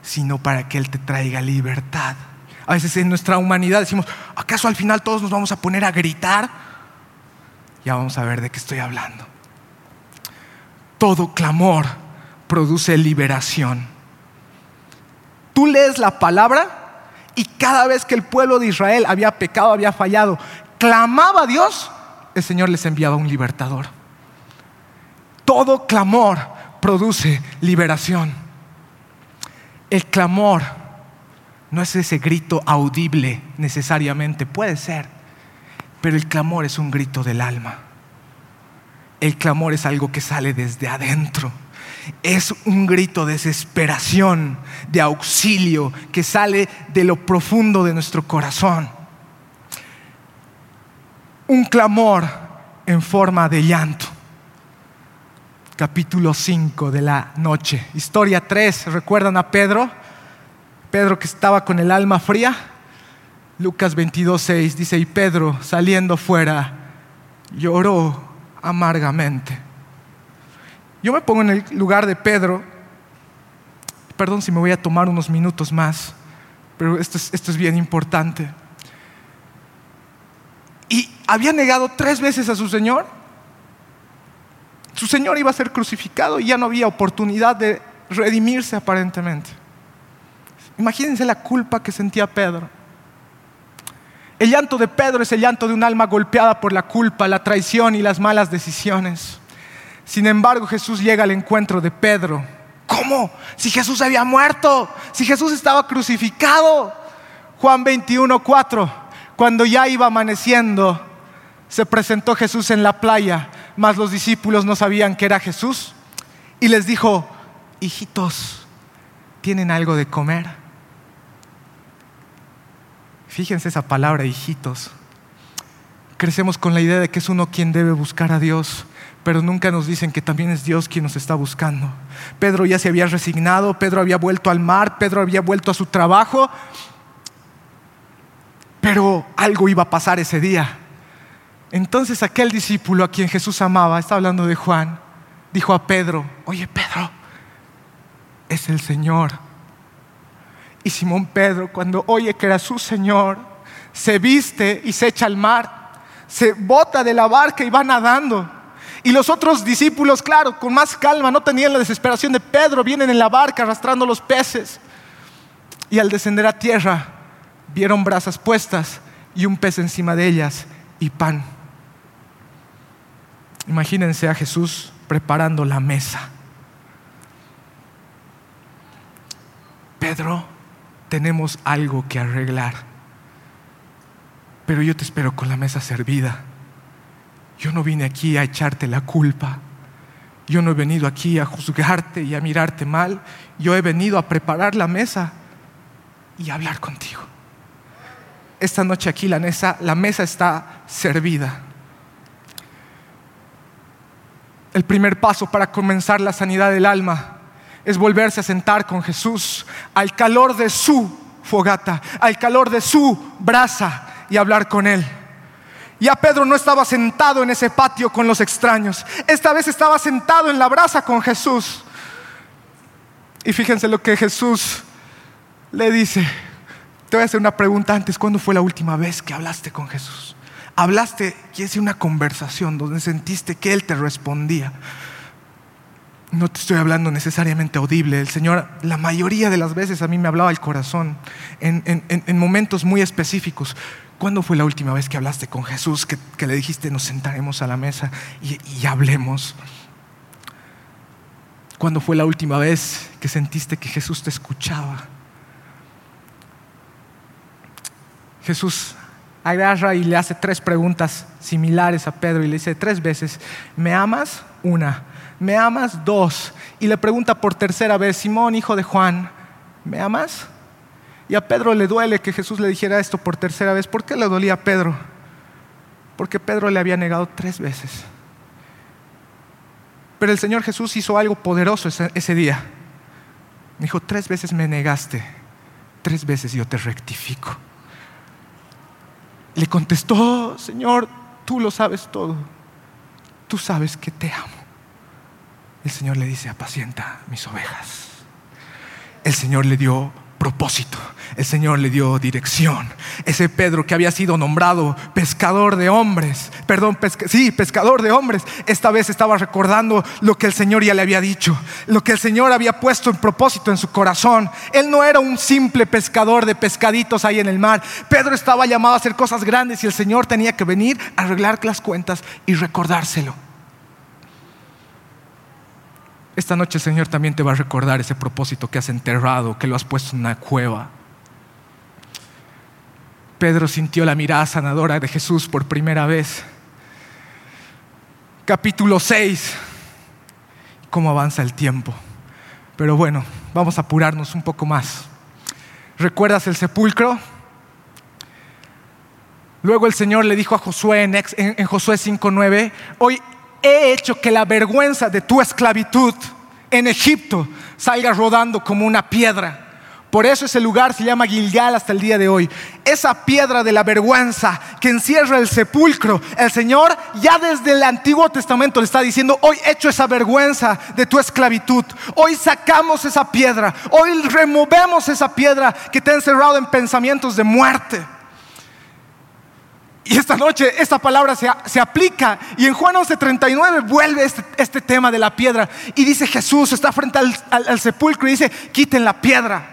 sino para que Él te traiga libertad. A veces en nuestra humanidad decimos, ¿acaso al final todos nos vamos a poner a gritar? Ya vamos a ver de qué estoy hablando. Todo clamor produce liberación. Tú lees la palabra y cada vez que el pueblo de Israel había pecado, había fallado, clamaba a Dios, el Señor les enviaba un libertador. Todo clamor produce liberación. El clamor no es ese grito audible necesariamente, puede ser, pero el clamor es un grito del alma. El clamor es algo que sale desde adentro. Es un grito de desesperación, de auxilio, que sale de lo profundo de nuestro corazón. Un clamor en forma de llanto. Capítulo 5 de la noche. Historia 3. ¿Recuerdan a Pedro? Pedro que estaba con el alma fría. Lucas 22, 6 dice, y Pedro saliendo fuera lloró amargamente. Yo me pongo en el lugar de Pedro, perdón si me voy a tomar unos minutos más, pero esto es, esto es bien importante. Y había negado tres veces a su Señor. Su Señor iba a ser crucificado y ya no había oportunidad de redimirse aparentemente. Imagínense la culpa que sentía Pedro. El llanto de Pedro es el llanto de un alma golpeada por la culpa, la traición y las malas decisiones. Sin embargo, Jesús llega al encuentro de Pedro. ¿Cómo? Si Jesús había muerto, si Jesús estaba crucificado. Juan 21, 4. Cuando ya iba amaneciendo, se presentó Jesús en la playa, mas los discípulos no sabían que era Jesús. Y les dijo, hijitos, ¿tienen algo de comer? Fíjense esa palabra, hijitos. Crecemos con la idea de que es uno quien debe buscar a Dios, pero nunca nos dicen que también es Dios quien nos está buscando. Pedro ya se había resignado, Pedro había vuelto al mar, Pedro había vuelto a su trabajo, pero algo iba a pasar ese día. Entonces aquel discípulo a quien Jesús amaba, está hablando de Juan, dijo a Pedro, oye Pedro, es el Señor. Y Simón Pedro, cuando oye que era su Señor, se viste y se echa al mar. se bota de la barca y va nadando. Y los otros discípulos, claro, con más calma, no tenían la desesperación de Pedro, vienen en la barca arrastrando los peces. Y al descender a tierra, vieron brasas puestas y un pez encima de ellas y pan. Imagínense a Jesús preparando la mesa. Pedro, tenemos algo que arreglar, pero yo te espero con la mesa servida. Yo no vine aquí a echarte la culpa. Yo no he venido aquí a juzgarte y a mirarte mal. Yo he venido a preparar la mesa y a hablar contigo. Esta noche aquí la mesa, la mesa está servida. El primer paso para comenzar la sanidad del alma es volverse a sentar con Jesús al calor de su fogata, al calor de su brasa y hablar con Él. Ya Pedro no estaba sentado en ese patio con los extraños. Esta vez estaba sentado en la brasa con Jesús. Y fíjense lo que Jesús le dice. Te voy a hacer una pregunta antes. ¿Cuándo fue la última vez que hablaste con Jesús? Hablaste, quiere decir una conversación donde sentiste que Él te respondía. No te estoy hablando necesariamente audible. El Señor, la mayoría de las veces a mí me hablaba el corazón en, en momentos muy específicos. ¿Cuándo fue la última vez que hablaste con Jesús, que, le dijiste nos sentaremos a la mesa y, y hablemos? ¿Cuándo fue la última vez que sentiste que Jesús te escuchaba? Jesús agarra y le hace tres preguntas similares a Pedro y le dice tres veces, ¿me amas? Una, ¿me amas? Dos. Y le pregunta por tercera vez, Simón, hijo de Juan, ¿me amas? Y a Pedro le duele que Jesús le dijera esto por tercera vez. ¿Por qué le dolía a Pedro? Porque Pedro le había negado tres veces. Pero el Señor Jesús hizo algo poderoso ese, día. Me dijo, tres veces me negaste, tres veces yo te rectifico. Le contestó, Señor, tú lo sabes todo. Tú sabes que te amo. El Señor le dice, apacienta mis ovejas. El Señor le dio propósito. El Señor le dio dirección. Ese Pedro que había sido nombrado pescador de hombres, perdón, sí, pescador de hombres, esta vez estaba recordando lo que el Señor ya le había dicho, lo que el Señor había puesto en propósito en su corazón. Él no era un simple pescador de pescaditos ahí en el mar. Pedro estaba llamado a hacer cosas grandes y el Señor tenía que venir a arreglar las cuentas y recordárselo. Esta noche el Señor también te va a recordar ese propósito que has enterrado, que lo has puesto en una cueva. Pedro sintió la mirada sanadora de Jesús por primera vez. Capítulo 6. ¿Cómo avanza el tiempo? Pero bueno, vamos a apurarnos un poco más. ¿Recuerdas el sepulcro? Luego el Señor le dijo a Josué en, Josué 5.9, hoy he hecho que la vergüenza de tu esclavitud en Egipto salga rodando como una piedra. Por eso ese lugar se llama Gilgal hasta el día de hoy. Esa piedra de la vergüenza que encierra el sepulcro, el Señor ya desde el Antiguo Testamento le está diciendo, hoy he hecho esa vergüenza de tu esclavitud. Hoy sacamos esa piedra. Hoy removemos esa piedra que te ha encerrado en pensamientos de muerte. Y esta noche esta palabra se, aplica. Y en Juan 11:39 vuelve este, este, tema de la piedra. Y dice Jesús está frente al, al sepulcro y dice, quiten la piedra.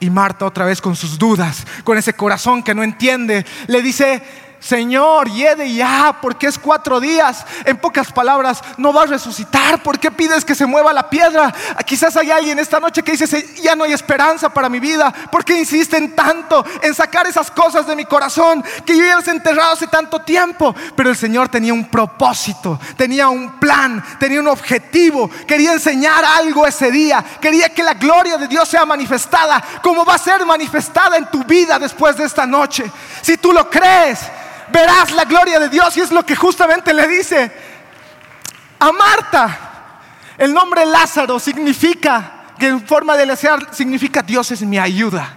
Y Marta otra vez con sus dudas, con ese corazón que no entiende, le dice, Señor, yede ya, porque es cuatro días. En pocas palabras, no va a resucitar. ¿Por qué pides que se mueva la piedra? Quizás hay alguien esta noche que dice, ya no hay esperanza para mi vida. ¿Por qué insisten tanto en sacar esas cosas de mi corazón que yo ya las he enterrado hace tanto tiempo? Pero el Señor tenía un propósito, tenía un plan, tenía un objetivo. Quería enseñar algo ese día. Quería que la gloria de Dios sea manifestada, como va a ser manifestada en tu vida después de esta noche. Si tú lo crees, verás la gloria de Dios. Y es lo que justamente le dice a Marta. El nombre Lázaro significa, que en forma de desear, significa Dios es mi ayuda.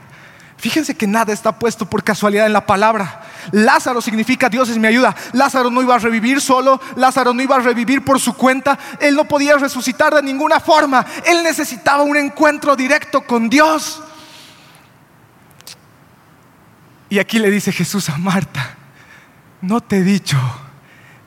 Fíjense que nada está puesto por casualidad en la palabra. Lázaro significa Dios es mi ayuda. Lázaro no iba a revivir solo, Lázaro no iba a revivir por su cuenta, él no podía resucitar de ninguna forma. Él necesitaba un encuentro directo con Dios. Y aquí le dice Jesús a Marta, no te he dicho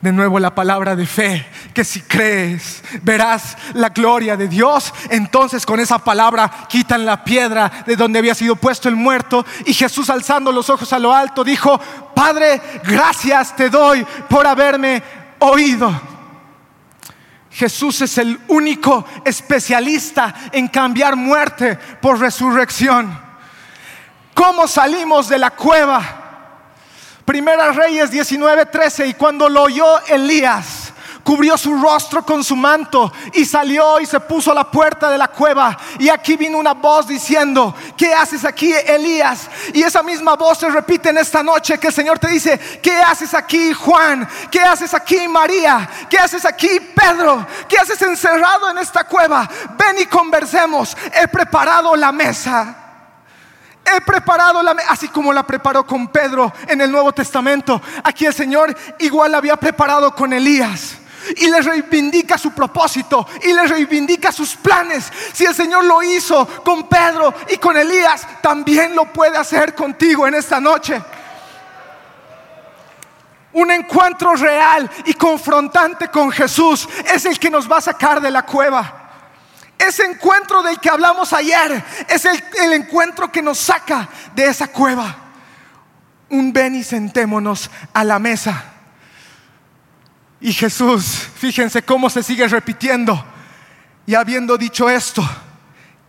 de nuevo la palabra de fe, que si crees verás la gloria de Dios. Entonces con esa palabra quitan la piedra de donde había sido puesto el muerto y Jesús alzando los ojos a lo alto dijo, Padre, gracias te doy por haberme oído. Jesús es el único especialista en cambiar muerte por resurrección. ¿Cómo salimos de la cueva? Primera Reyes 19:13 y cuando lo oyó Elías, cubrió su rostro con su manto y salió y se puso a la puerta de la cueva. Y aquí vino una voz diciendo, ¿qué haces aquí, Elías? Y esa misma voz se repite en esta noche que el Señor te dice, ¿qué haces aquí, Juan? ¿Qué haces aquí, María? ¿Qué haces aquí, Pedro? ¿Qué haces encerrado en esta cueva? Ven y conversemos. He preparado la mesa. He preparado la así como la preparó con Pedro en el Nuevo Testamento. Aquí el Señor igual la había preparado con Elías. Y le reivindica su propósito y le reivindica sus planes. Si el Señor lo hizo con Pedro y con Elías, también lo puede hacer contigo en esta noche. Un encuentro real y confrontante con Jesús es el que nos va a sacar de la cueva. Ese encuentro del que hablamos ayer es el, encuentro que nos saca de esa cueva. Un ven y sentémonos a la mesa. Y Jesús, fíjense cómo se sigue repitiendo. Y habiendo dicho esto,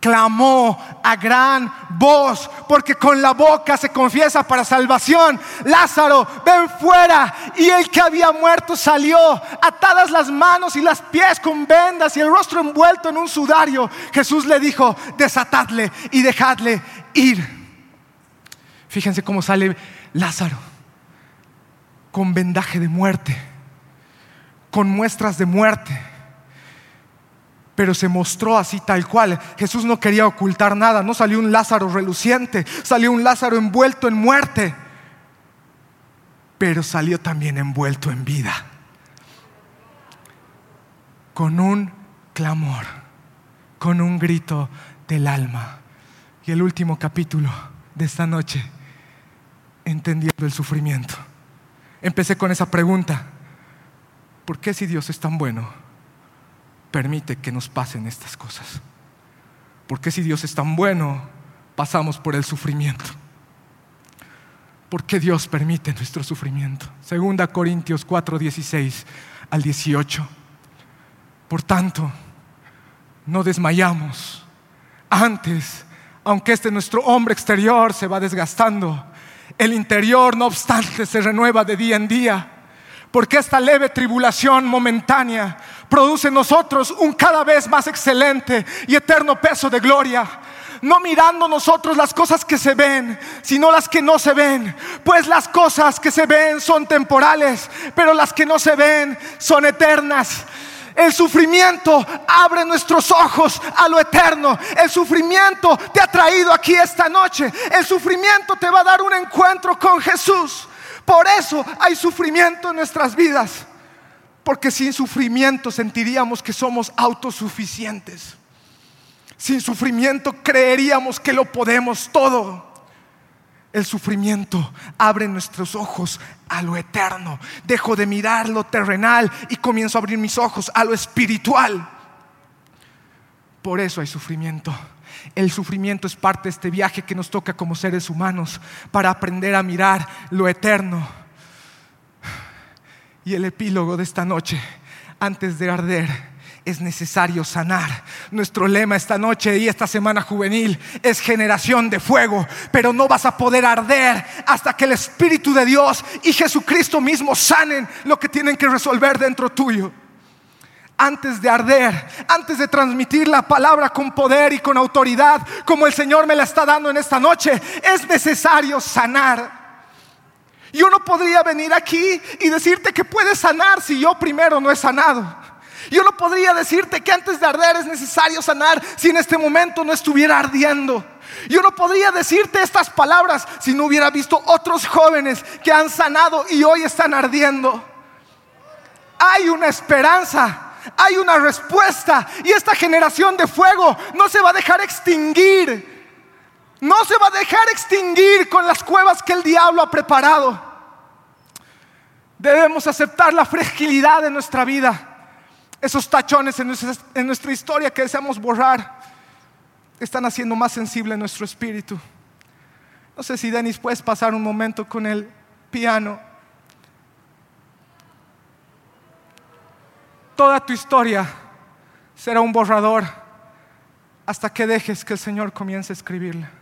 clamó a gran voz, porque con la boca se confiesa para salvación. Lázaro, ven fuera. Y el que había muerto salió, atadas las manos y las pies con vendas y el rostro envuelto en un sudario. Jesús le dijo, desatadle y dejadle ir. Fíjense cómo sale Lázaro, con vendaje de muerte, con muestras de muerte pero se mostró así tal cual. Jesús no quería ocultar nada, no salió un Lázaro reluciente, salió un Lázaro envuelto en muerte, pero salió también envuelto en vida, con un clamor, con un grito del alma. Y el último capítulo de esta noche, entendiendo el sufrimiento. Empecé con esa pregunta, ¿por qué si Dios es tan bueno? Permite que nos pasen estas cosas. Porque si Dios es tan bueno, pasamos por el sufrimiento. ¿Por qué Dios permite nuestro sufrimiento? Segunda Corintios 4, 16 al 18. Por tanto, no desmayamos. Antes, aunque este nuestro hombre exterior se va desgastando, el interior, no obstante, se renueva de día en día. Porque esta leve tribulación momentánea produce en nosotros un cada vez más excelente y eterno peso de gloria. No mirando nosotros las cosas que se ven, sino las que no se ven. Pues las cosas que se ven son temporales, pero las que no se ven son eternas. El sufrimiento abre nuestros ojos a lo eterno. El sufrimiento te ha traído aquí esta noche. El sufrimiento te va a dar un encuentro con Jesús. Por eso hay sufrimiento en nuestras vidas. Porque sin sufrimiento sentiríamos que somos autosuficientes. Sin sufrimiento creeríamos que lo podemos todo. El sufrimiento abre nuestros ojos a lo eterno. Dejo de mirar lo terrenal y comienzo a abrir mis ojos a lo espiritual. Por eso hay sufrimiento. El sufrimiento es parte de este viaje que nos toca como seres humanos para aprender a mirar lo eterno y el epílogo de esta noche, antes de arder, es necesario sanar. Nuestro lema esta noche y esta semana juvenil es generación de fuego, pero no vas a poder arder hasta que el Espíritu de Dios y Jesucristo mismo sanen lo que tienen que resolver dentro tuyo. Antes de arder, antes de transmitir la palabra con poder y con autoridad, como el Señor me la está dando en esta noche, es necesario sanar. Y uno podría venir aquí y decirte que puedes sanar si yo primero no he sanado. Yo no podría decirte que antes de arder es necesario sanar si en este momento no estuviera ardiendo. Yo no podría decirte estas palabras si no hubiera visto otros jóvenes que han sanado y hoy están ardiendo. Hay una esperanza, hay una respuesta y esta generación de fuego no se va a dejar extinguir no se va a dejar extinguir con las cuevas que el diablo ha preparado. Debemos aceptar la fragilidad de nuestra vida. Esos tachones en nuestra, historia que deseamos borrar están haciendo más sensible nuestro espíritu. No sé si Denis puedes pasar un momento con el piano. Toda tu historia será un borrador hasta que dejes que el Señor comience a escribirla.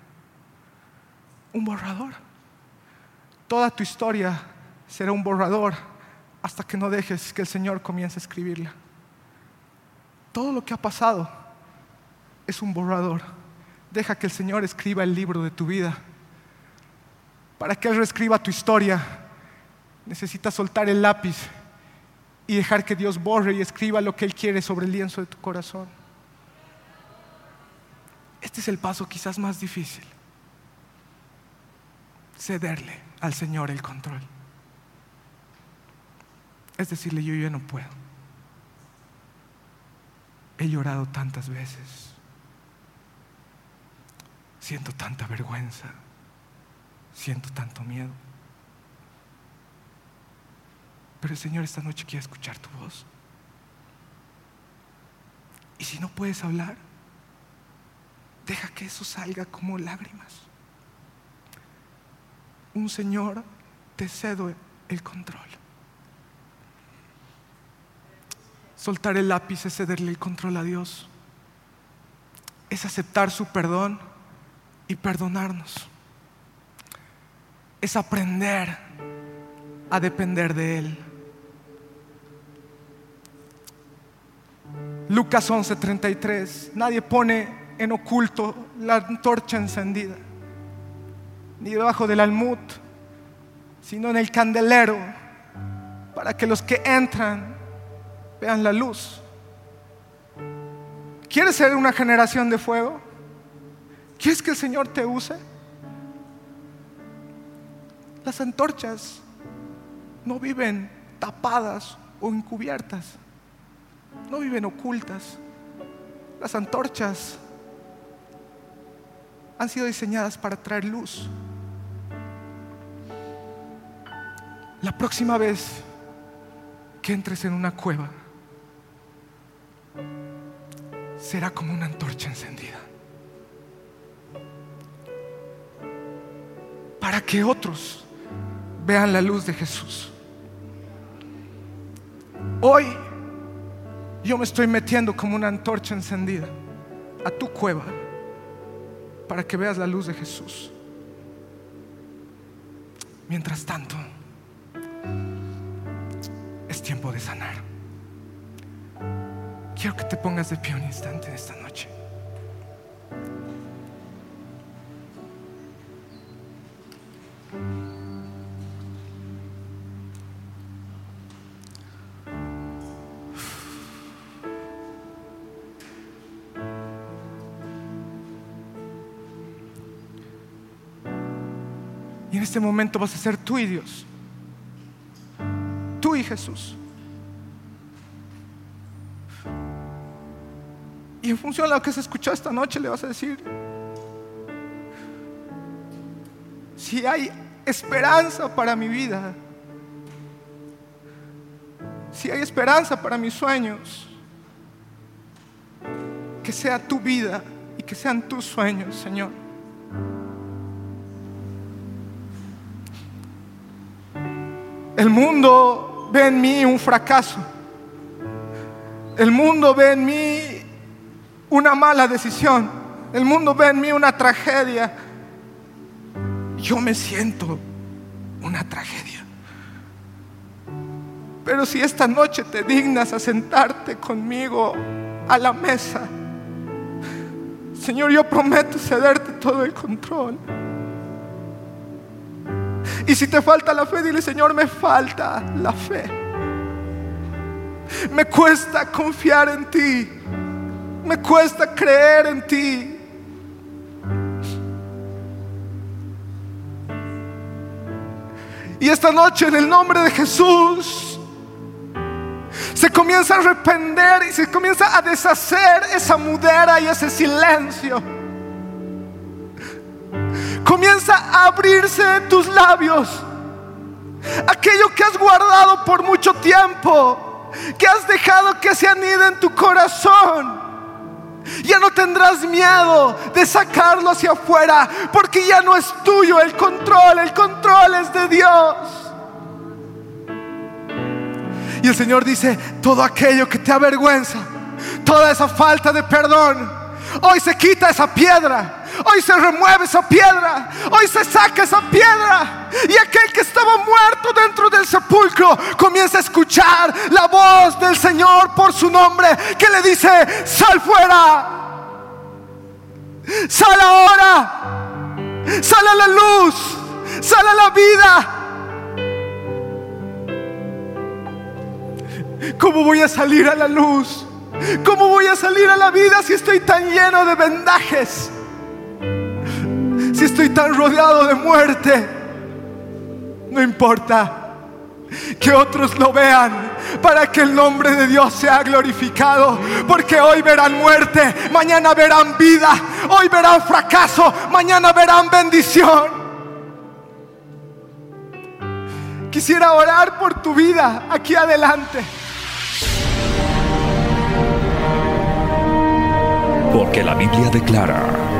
Un borrador. Toda tu historia será un borrador hasta que no dejes que el Señor comience a escribirla. Todo lo que ha pasado es un borrador. Deja que el Señor escriba el libro de tu vida. Para que Él reescriba tu historia, necesitas soltar el lápiz y dejar que Dios borre y escriba lo que Él quiere sobre el lienzo de tu corazón. Este es el paso quizás más difícil. Cederle al Señor el control. Es decirle, yo ya no puedo. He llorado tantas veces. Siento tanta vergüenza. Siento tanto miedo. Pero el Señor esta noche quiere escuchar tu voz. Y si no puedes hablar, deja que eso salga como lágrimas. Un Señor, te cedo el control. Soltar el lápiz es cederle el control a Dios. Es aceptar su perdón y perdonarnos. Es aprender a depender de Él. Lucas 11:33. Nadie pone en oculto la antorcha encendida, ni debajo del almud, sino en el candelero, para que los que entran vean la luz. ¿Quieres ser una generación de fuego? ¿Quieres que el Señor te use? Las antorchas no viven tapadas o encubiertas, no viven ocultas. Las antorchas han sido diseñadas para traer luz. La próxima vez que entres en una cueva, será como una antorcha encendida. Para que otros vean la luz de Jesús. Hoy yo me estoy metiendo como una antorcha encendida a tu cueva para que veas la luz de Jesús. Mientras tanto, sanar. Quiero que te pongas de pie un instante en esta noche. Y en este momento vas a ser tú y Dios. Tú y Jesús. De lo que se escuchó esta noche le vas a decir, si hay esperanza para mi vida, si hay esperanza para mis sueños, que sea tu vida y que sean tus sueños, Señor. El mundo ve en mí un fracaso. El mundo ve en mí una mala decisión. El mundo ve en mí una tragedia. Yo me siento una tragedia. Pero si esta noche te dignas a sentarte conmigo a la mesa, Señor, yo prometo cederte todo el control. Y si te falta la fe, dile, Señor, me falta la fe. Me cuesta confiar en ti. Me cuesta creer en ti. Y esta noche, en el nombre de Jesús, se comienza a arrepender y se comienza a deshacer esa mudera y ese silencio. Comienza a abrirse tus labios aquello que has guardado por mucho tiempo, que has dejado que se anide en tu corazón. Ya no tendrás miedo de sacarlo hacia afuera, porque ya no es tuyo el control, el control es de Dios. Y el Señor dice, todo aquello que te avergüenza, toda esa falta de perdón, hoy se quita esa piedra Hoy se remueve esa piedra. Hoy se saca esa piedra. Y aquel que estaba muerto dentro del sepulcro comienza a escuchar la voz del Señor por su nombre que le dice, sal fuera. Sal ahora. Sal a la luz. Sal a la vida. ¿Cómo voy a salir a la luz? ¿Cómo voy a salir a la vida si estoy tan lleno de vendajes? Si estoy tan rodeado de muerte, no importa que otros lo vean para que el nombre de Dios sea glorificado. Porque hoy verán muerte, mañana verán vida, hoy verán fracaso, mañana verán bendición. Quisiera orar por tu vida aquí adelante. Porque la Biblia declara